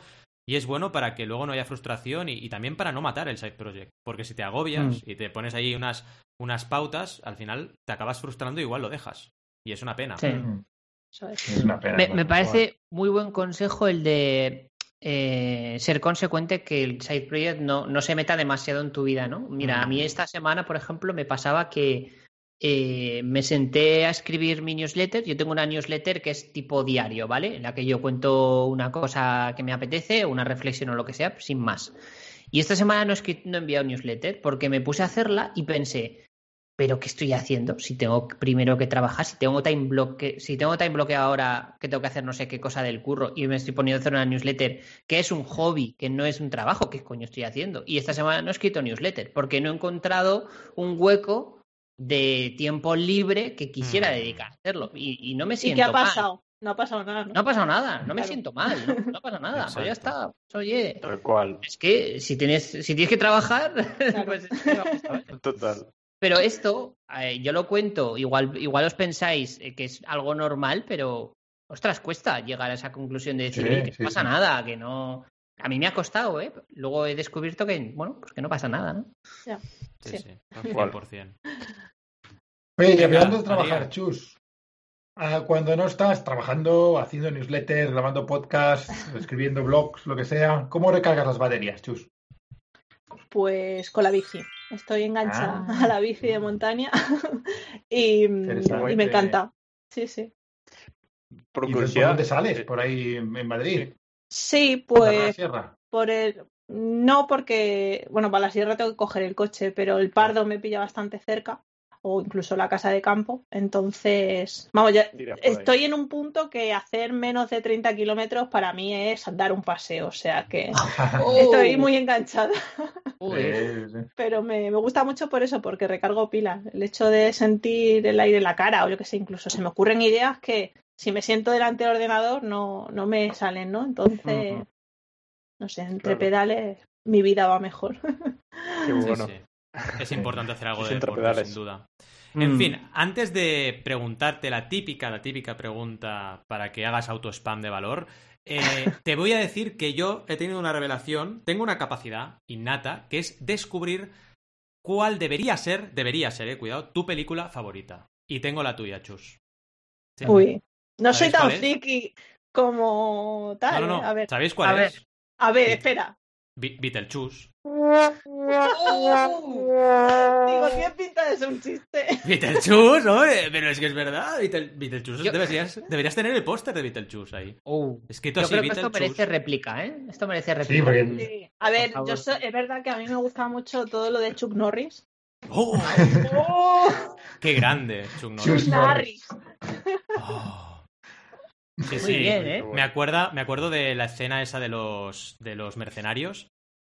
Y es bueno para que luego no haya frustración y, y también para no matar el side project. Porque si te agobias Mm. y te pones ahí unas, unas pautas, al final te acabas frustrando y igual lo dejas. Y es una pena. Sí. Mm, Eso es. Es una pena. Me, parece muy buen consejo el de eh, ser consecuente que el side project no, no se meta demasiado en tu vida, ¿no? Mira, a mí esta semana, por ejemplo, me pasaba que eh, me senté a escribir mi newsletter. Yo tengo una newsletter que es tipo diario, ¿vale? En la que yo cuento una cosa que me apetece, una reflexión o lo que sea, sin más. Y esta semana no he, no he enviado newsletter porque me puse a hacerla y pensé, pero ¿qué estoy haciendo? Si tengo primero que trabajar, si tengo time block, si tengo time block ahora que tengo que hacer no sé qué cosa del curro y me estoy poniendo a hacer una newsletter que es un hobby, que no es un trabajo, ¿qué coño estoy haciendo? Y esta semana no he escrito newsletter porque no he encontrado un hueco de tiempo libre que quisiera Mm. dedicar a hacerlo y, y no me ¿Y siento qué ha mal. pasado? No ha pasado nada, ¿no? No ha pasado nada, no me Claro. siento mal, no, no pasa nada, pues ya está. Pues, oye, Tal cual. es que si tienes, si tienes que trabajar, Claro. pues es que vamos a ver. Total. Pero esto, eh, yo lo cuento, igual, igual os pensáis eh, que es algo normal, pero ostras, cuesta llegar a esa conclusión de decir, Sí, "Oye, que sí, no pasa sí. nada, que no. A mí me ha costado, ¿eh? Luego he descubierto que, bueno, pues que no pasa nada, ¿no? Sí, Sí. sí. cual. 100%. Oye, y hablando de trabajar, María. Chus, ah, cuando no estás trabajando, haciendo newsletters, grabando podcasts, escribiendo blogs, lo que sea, ¿cómo recargas las baterías, Chus? Pues con la bici. Estoy enganchada Ah. a la bici de montaña y, me encanta. Sí, sí. Por ¿Y por curiosidad. dónde sales? eh, ¿Por ahí en Madrid? Sí, ¿Por la pues sierra? por el... No porque, bueno, para la sierra tengo que coger el coche, pero el Pardo me pilla bastante cerca, o incluso la casa de campo. Entonces, vamos, ya estoy en un punto que hacer menos de 30 kilómetros para mí es dar un paseo, o sea que Oh. estoy muy enganchada. Pero me, me gusta mucho por eso, porque recargo pilas. El hecho de sentir el aire en la cara o yo que sé, incluso se me ocurren ideas que si me siento delante del ordenador no, no me salen, ¿no? Entonces, no sé, entre Claro. pedales mi vida va mejor. Qué Sí, bueno. sí. Es importante hacer algo de deporte, sin duda. Mm. En fin, antes de preguntarte la típica, la típica pregunta para que hagas auto-spam de valor, eh, te voy a decir que yo he tenido una revelación, tengo una capacidad innata, que es descubrir cuál debería ser, debería ser, eh, cuidado, tu película favorita. Y tengo la tuya, Chus. Sí. Uy, no soy ¿Sabéis tan friki como tal. No, no, ¿eh? no. A ver, ¿Sabéis cuál A ver. es? a ver, espera. Be- Beetlejuice. Digo, tiene pinta de ser un chiste. Beetlejuice, ¿no? Pero es que es verdad. Beetle- Beetlejuice. Yo- Deberías, deberías tener el póster de Beetlejuice ahí. Oh. Escrito Yo así, creo que esto merece réplica, ¿eh? Esto merece Sí, réplica. porque Sí. A ver, yo so- es verdad que a mí me gusta mucho todo lo de Chuck Norris. ¡Oh! ¡Oh! ¡Qué grande, Chuck Norris! Chus Norris. Oh. Sí, Muy sí. bien, ¿eh? Me, acuerda, me acuerdo de la escena esa de los, de los mercenarios,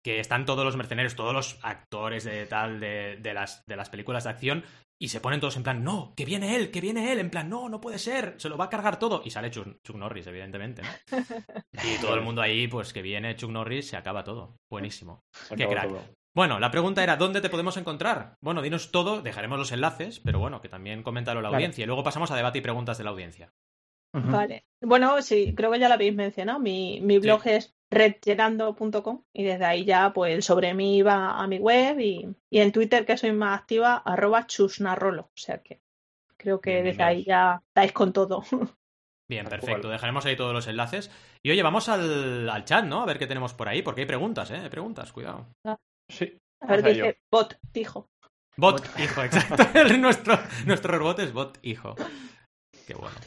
que están todos los mercenarios, todos los actores de tal, de, de las, de las películas de acción, y se ponen todos en plan, no, que viene él, que viene él, en plan, no, no puede ser, se lo va a cargar todo. Y sale Chuck, Chuck Norris, evidentemente. ¿no? Y todo el mundo ahí, pues que viene Chuck Norris, se acaba todo. Buenísimo. Qué crack. todo. Bueno, la pregunta era, ¿dónde te podemos encontrar? Bueno, dinos todo, dejaremos los enlaces, pero bueno, que también coméntalo la Claro. audiencia. Y luego pasamos a debate y preguntas de la audiencia. Vale. Bueno, sí, creo que ya lo habéis mencionado. Mi, mi blog es redllenando.com y desde ahí ya, pues, sobre mí va a mi web y, y en Twitter, que soy más activa, arroba chusnarrolo. O sea que creo que Bien, desde bien. ahí ya dais con todo. Bien, perfecto. Dejaremos ahí todos los enlaces. Y oye, vamos al, al chat, ¿no? A ver qué tenemos por ahí, porque hay preguntas, ¿eh? Hay preguntas, cuidado. Sí. A ver dice bot, dijo. Bot, hijo, exacto. nuestro, nuestro robot es bot, hijo. Qué bueno.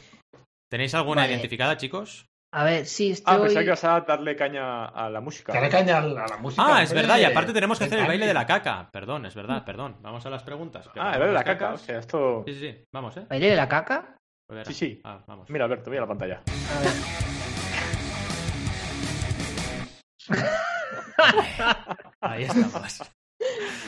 ¿Tenéis alguna Vale. identificada, chicos? A ver, sí, estoy... Ah, pensaba que ibas a darle caña a la música. Dale caña a la, a la música. Ah, es verdad, y aparte tenemos que hacer el baile de la caca. Perdón, es verdad, perdón. Vamos a las preguntas. Ah, el baile de la caca. O sea, esto. Sí, sí, sí. Vamos, ¿eh? ¿Baile de la caca? Sí, sí. Ah, vamos. Mira, Alberto, mira la pantalla. A ver. Ahí estamos.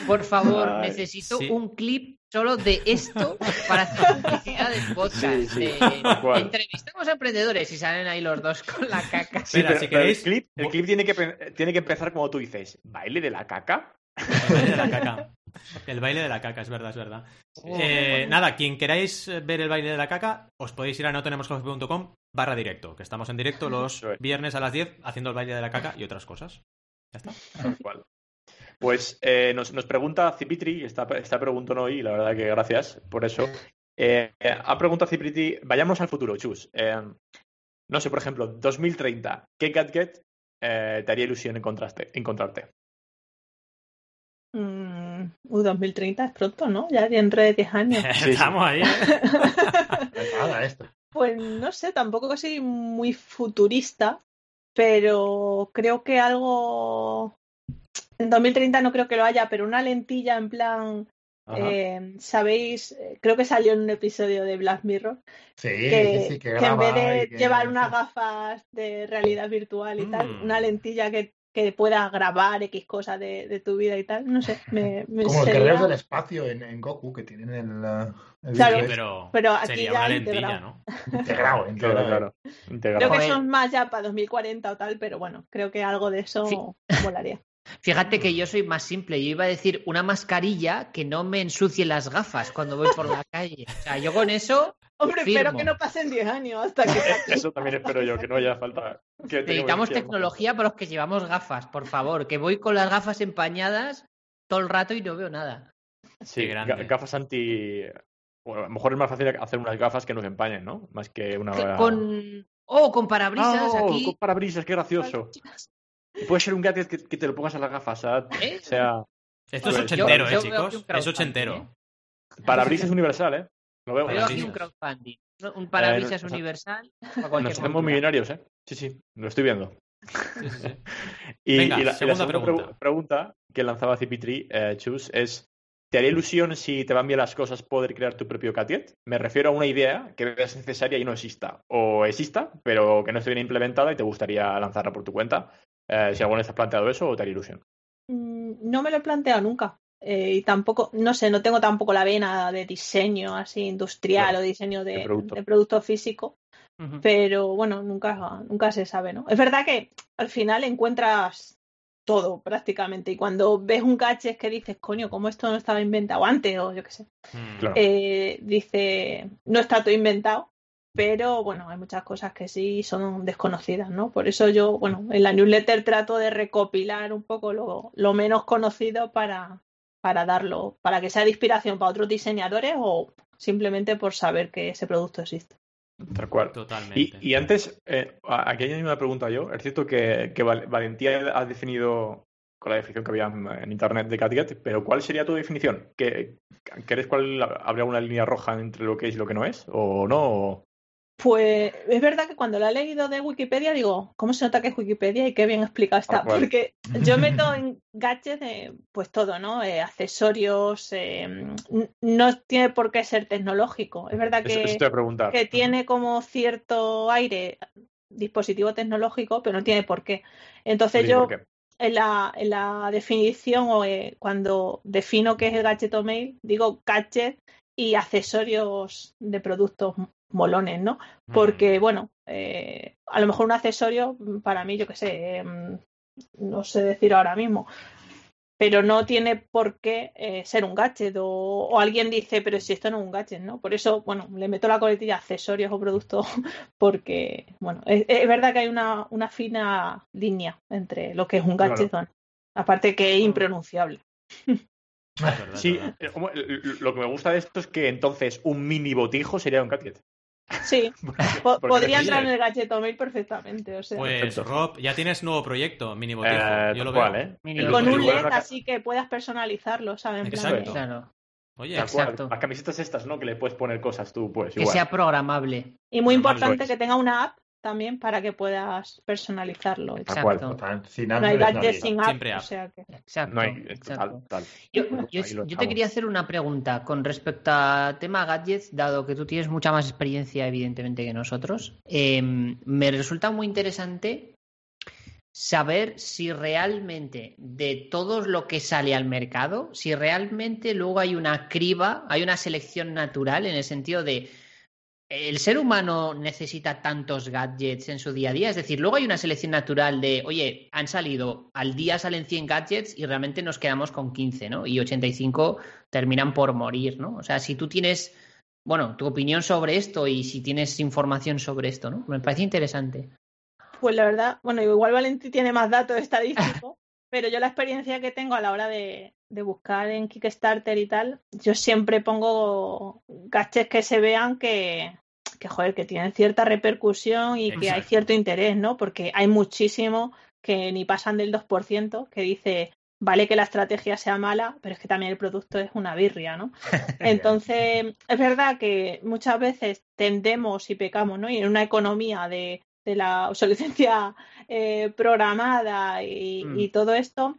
Por favor, Ay, necesito sí. un clip solo de esto para hacer publicidad del podcast. Sí, sí, cual. entrevistamos a emprendedores y salen ahí los dos con la caca. Sí, Espera, pero, si pero queréis- el clip, el clip tiene, que, tiene que empezar como tú dices. ¿Baile de la caca? El baile de la caca. El baile de la caca, es verdad, es verdad. Eh, nada, quien queráis ver el baile de la caca, os podéis ir a notenemoscoffee.com barra directo, que estamos en directo los viernes a las 10 haciendo el baile de la caca y otras cosas. Ya está. Tal cual. Pues eh, nos, nos pregunta Cipitri, está, está preguntando hoy, y la verdad que gracias por eso. Eh, eh, ha preguntado Cipitri, vayámonos al futuro, Chus. Eh, no sé, por ejemplo, 2030, ¿qué gadget eh, te haría ilusión encontraste, encontrarte? Mm, uh, 2030 es pronto, ¿no? Ya dentro de 10 años. sí. Estamos ahí. ¿eh? Nada, esto. Pues no sé, tampoco soy muy futurista, pero creo que algo. En 2030 no creo que lo haya, pero una lentilla en plan. Eh, ¿Sabéis? Creo que salió en un episodio de Black Mirror. Sí, que, sí, que, que en vez de que- llevar unas gafas de realidad virtual y tal, Mm. una lentilla que, que pueda grabar X cosas de, de tu vida y tal, no sé, me, me Como los sería- guerreros del espacio en, en Goku, que tienen el, el Claro. Sí, pero, Pero aquí sería ya una lentilla, integrado. ¿no? integrado, integrado. Claro, claro. Integrado. Creo que son más ya para 2040 o tal, pero bueno, creo que algo de eso Sí. molaría. Fíjate que yo soy más simple. Yo iba a decir una mascarilla que no me ensucie las gafas cuando voy por la calle. O sea, yo con eso Hombre, Firmo. espero que no pasen 10 años hasta que Eso también espero yo, que no haya falta. Que necesitamos tecnología para los que llevamos gafas, por favor. Que voy con las gafas empañadas todo el rato y no veo nada. Sí, gafas anti. Bueno, a lo mejor es más fácil hacer unas gafas que nos empañen, ¿no? Más que una. Con. Oh, con parabrisas Ah, oh, aquí. con parabrisas, qué gracioso. Puede ser un gadget que, que te lo pongas a las gafas, ¿sabes? ¿Eh? O sea, Esto es ochentero, yo ¿eh, chicos? Es ochentero. ¿eh? parabrisas universal, ¿eh? Lo veo. Veo aquí un crowdfunding. Un parabrisas nos- universal. Nos hacemos millonarios, ¿eh? Sí, sí, lo estoy viendo. Sí, sí, sí. Y, Venga, y la, y la segunda segunda pregunta. pregu- pregunta que lanzaba Cipitri, eh, Chus, es: ¿te haría ilusión si te van bien las cosas poder crear tu propio gadget? Me refiero a una idea que veas necesaria y no exista. O exista, pero que no esté bien implementada y te gustaría lanzarla por tu cuenta. Eh, si alguna vez has planteado eso, o te haría ilusión. Mm, No me lo he planteado nunca. Eh, y tampoco, no sé, no tengo tampoco la vena de diseño así industrial Claro, o diseño de, de producto. de producto físico, pero bueno, nunca, nunca se sabe, ¿no? Es verdad que al final encuentras todo prácticamente y cuando ves un gadget que dices, coño, ¿cómo esto no estaba inventado antes? O yo qué sé. Mm. Claro. Eh, dice, no está todo inventado, pero bueno, hay muchas cosas que sí son desconocidas, ¿no? Por eso yo, bueno, en la newsletter trato de recopilar un poco lo, lo menos conocido para, para darlo, para que sea de inspiración para otros diseñadores o simplemente por saber que ese producto existe. Tal cual. Totalmente. Y, y antes, eh, aquí hay una pregunta yo. Es cierto que, que Val- Valentía ha definido con la definición que había en, internet de gadget, pero ¿cuál sería tu definición? ¿Qué, ¿Crees cuál habría una línea roja entre lo que es y lo que no es? ¿O no? ¿O- Pues es verdad que cuando lo he leído de Wikipedia digo, ¿cómo se nota que es Wikipedia y qué bien explicado está? Cual. Porque yo meto en gadgets de, pues todo, ¿no? Eh, accesorios, eh, n- no tiene por qué ser tecnológico. Es verdad que, eso que tiene como cierto aire dispositivo tecnológico, pero no tiene por qué. Entonces yo qué. en la, en la definición o eh, cuando defino qué es el gadget o mail, digo gadget y accesorios de productos molones, ¿no? Mm. Porque, bueno, eh, a lo mejor un accesorio, mm, para mí, yo qué sé, eh, mm, no sé decir ahora mismo, pero no tiene por qué eh, ser un gadget o, o alguien dice, pero si esto no es un gadget, ¿no? Por eso, bueno, le meto la coletilla accesorios o productos porque, bueno, es, es verdad que hay una, una fina línea entre lo que es un Claro. gadget o no. Aparte que es impronunciable. Es verdad, es Sí, verdad. eh, lo que me gusta de esto es que entonces un mini botijo sería un gadget. Sí, Porque- po- porque podría entrar en el gadget o mail perfectamente, o sea. Pues Perfecto. Rob, ya tienes nuevo proyecto, mini botijo. Eh, Yo lo veo. cual, ¿eh? Con un LED así que puedas personalizarlo, ¿sabes? En plan Exacto. Claro. Oye. Exacto. Las camisetas estas, ¿no? Que le puedes poner cosas tú, pues Que sea programable. Y muy importante pues. que tenga una app también para que puedas personalizarlo. Tal. Exacto. No hay sin app, Siempre o app. sea que... Exacto. No hay, exacto. total, total. Yo, yo- yo te quería hacer una pregunta con respecto a tema gadgets, dado que tú tienes mucha más experiencia, evidentemente, que nosotros. Eh, me resulta muy interesante saber si realmente de todo lo que sale al mercado, si realmente luego hay una criba, hay una selección natural en el sentido de ¿El ser humano necesita tantos gadgets en su día a día? Es decir, luego hay una selección natural de, oye, han salido, al día salen 100 gadgets y realmente nos quedamos con 15, ¿no? Y 85 terminan por morir, ¿no? O sea, si tú tienes, bueno, tu opinión sobre esto y si tienes información sobre esto, ¿no? Me parece interesante. Pues la verdad, bueno, igual Valentín tiene más datos estadísticos, pero yo la experiencia que tengo a la hora de, de buscar en Kickstarter y tal, yo siempre pongo gadgets que se vean que, que, joder, que tienen cierta repercusión y que hay cierto interés, ¿no? Porque hay muchísimo que ni pasan del 2%, que dice, vale que la estrategia sea mala, pero es que también el producto es una birria, ¿no? Entonces, es verdad que muchas veces tendemos y pecamos, ¿no? Y en una economía de, de la obsolescencia eh, programada y, Mm. y todo esto,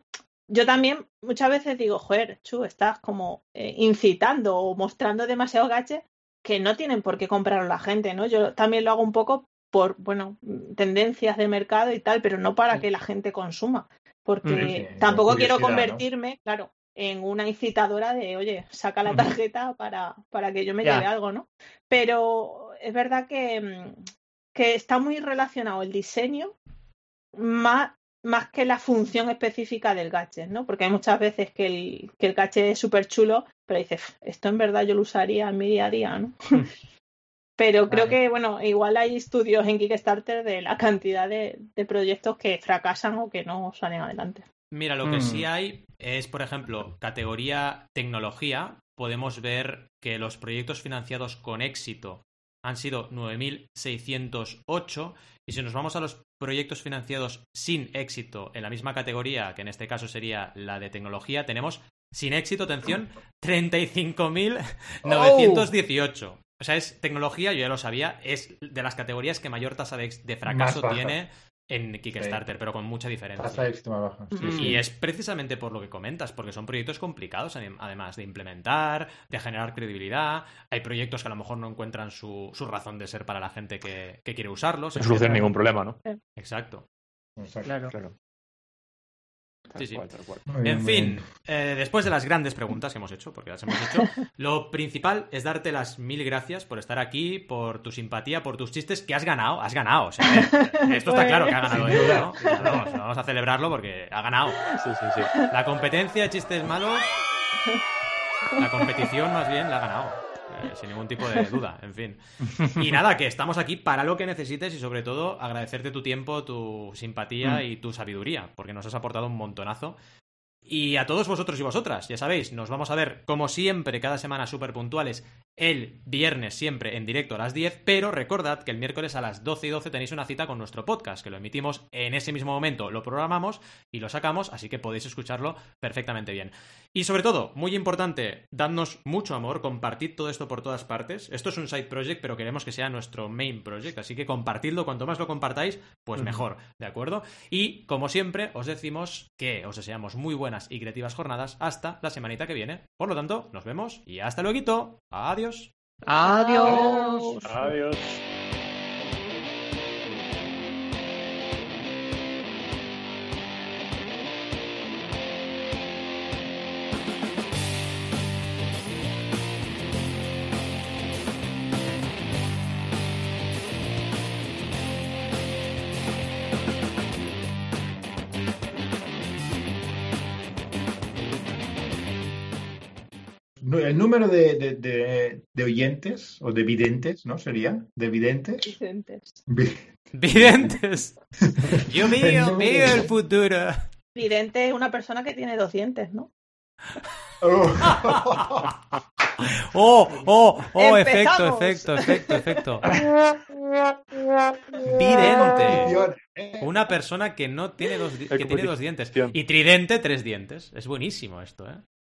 yo también muchas veces digo, joder, Chu, estás como eh, incitando o mostrando demasiados gadgets que no tienen por qué comprarlo la gente, ¿no? Yo también lo hago un poco por, bueno, tendencias de mercado y tal, pero no para que la gente consuma, porque Mm, sí, tampoco quiero convertirme, claro, en una incitadora de, oye, saca la tarjeta para, para que yo me lleve algo, ¿no? Pero es verdad que, mm, que está muy relacionado el diseño más, más que la función específica del gadget, ¿no? Porque hay muchas veces que el, que el gadget es súper chulo, pero dices, "Pf, esto en verdad yo lo usaría en mi día a día, ¿no? pero creo Vale. que, bueno, igual hay estudios en Kickstarter de la cantidad de, de proyectos que fracasan o que no salen adelante. Mira, lo que Mm. sí hay es, por ejemplo, categoría tecnología. Podemos ver que los proyectos financiados con éxito han sido 9.608 y si nos vamos a los proyectos financiados sin éxito en la misma categoría, que en este caso sería la de tecnología, tenemos sin éxito, atención, 35.918. O sea, es tecnología, yo ya lo sabía, es de las categorías que mayor tasa de, de fracaso tiene en Kickstarter, pero con mucha diferencia. Tasa de éxito más baja. Sí, sí. Y es precisamente por lo que comentas, porque son proyectos complicados, adem- además de implementar, de generar credibilidad. Hay proyectos que a lo mejor no encuentran su, su razón de ser para la gente que, que quiere usarlos. Sin solucionar ningún problema, ¿no? Exacto. Exacto. Claro. Claro. Tal Sí, sí. cual, tal cual. Muy bien, En fin, bien. eh, después de las grandes preguntas que hemos hecho, porque las hemos hecho, lo principal es darte las mil gracias por estar aquí, por tu simpatía, por tus chistes, que has ganado, has ganado. O sea, eh, esto está claro que ha ganado duda. ¿no? Vamos, vamos a celebrarlo porque ha ganado. Sí, sí, sí. La competencia, chistes malos. La competición, más bien, la ha ganado. Eh, sin ningún tipo de duda, en fin. Y nada, que estamos aquí para lo que necesites y sobre todo agradecerte tu tiempo, tu simpatía y tu sabiduría, porque nos has aportado un montonazo. Y a todos vosotros y vosotras, ya sabéis, nos vamos a ver como siempre cada semana súper puntuales el viernes siempre en directo a las 10, pero recordad que el miércoles a las 12 y 12 tenéis una cita con nuestro podcast, que lo emitimos en ese mismo momento, lo programamos y lo sacamos, así que podéis escucharlo perfectamente bien. Y sobre todo, muy importante, dadnos mucho amor, compartid todo esto por todas partes. Esto es un side project, pero queremos que sea nuestro main project, así que compartidlo, cuanto más lo compartáis, pues mejor, ¿de acuerdo? Y como siempre, os decimos que os deseamos muy buenas y creativas jornadas hasta la semanita que viene. Por lo tanto, nos vemos y hasta luego. Adiós. Adiós. Adiós. El número de, de- de- de oyentes o de videntes, ¿no? Sería, de videntes. Vicentes. Vi- Videntes. Yo mío, mío el futuro. Vidente es una persona que tiene dos dientes, ¿no? Oh. Oh, oh, oh, efecto, efecto, efecto, efecto. Vidente. Una persona que no tiene dos, que tiene dos dientes. Y tridente, tres dientes. Es buenísimo esto, ¿eh?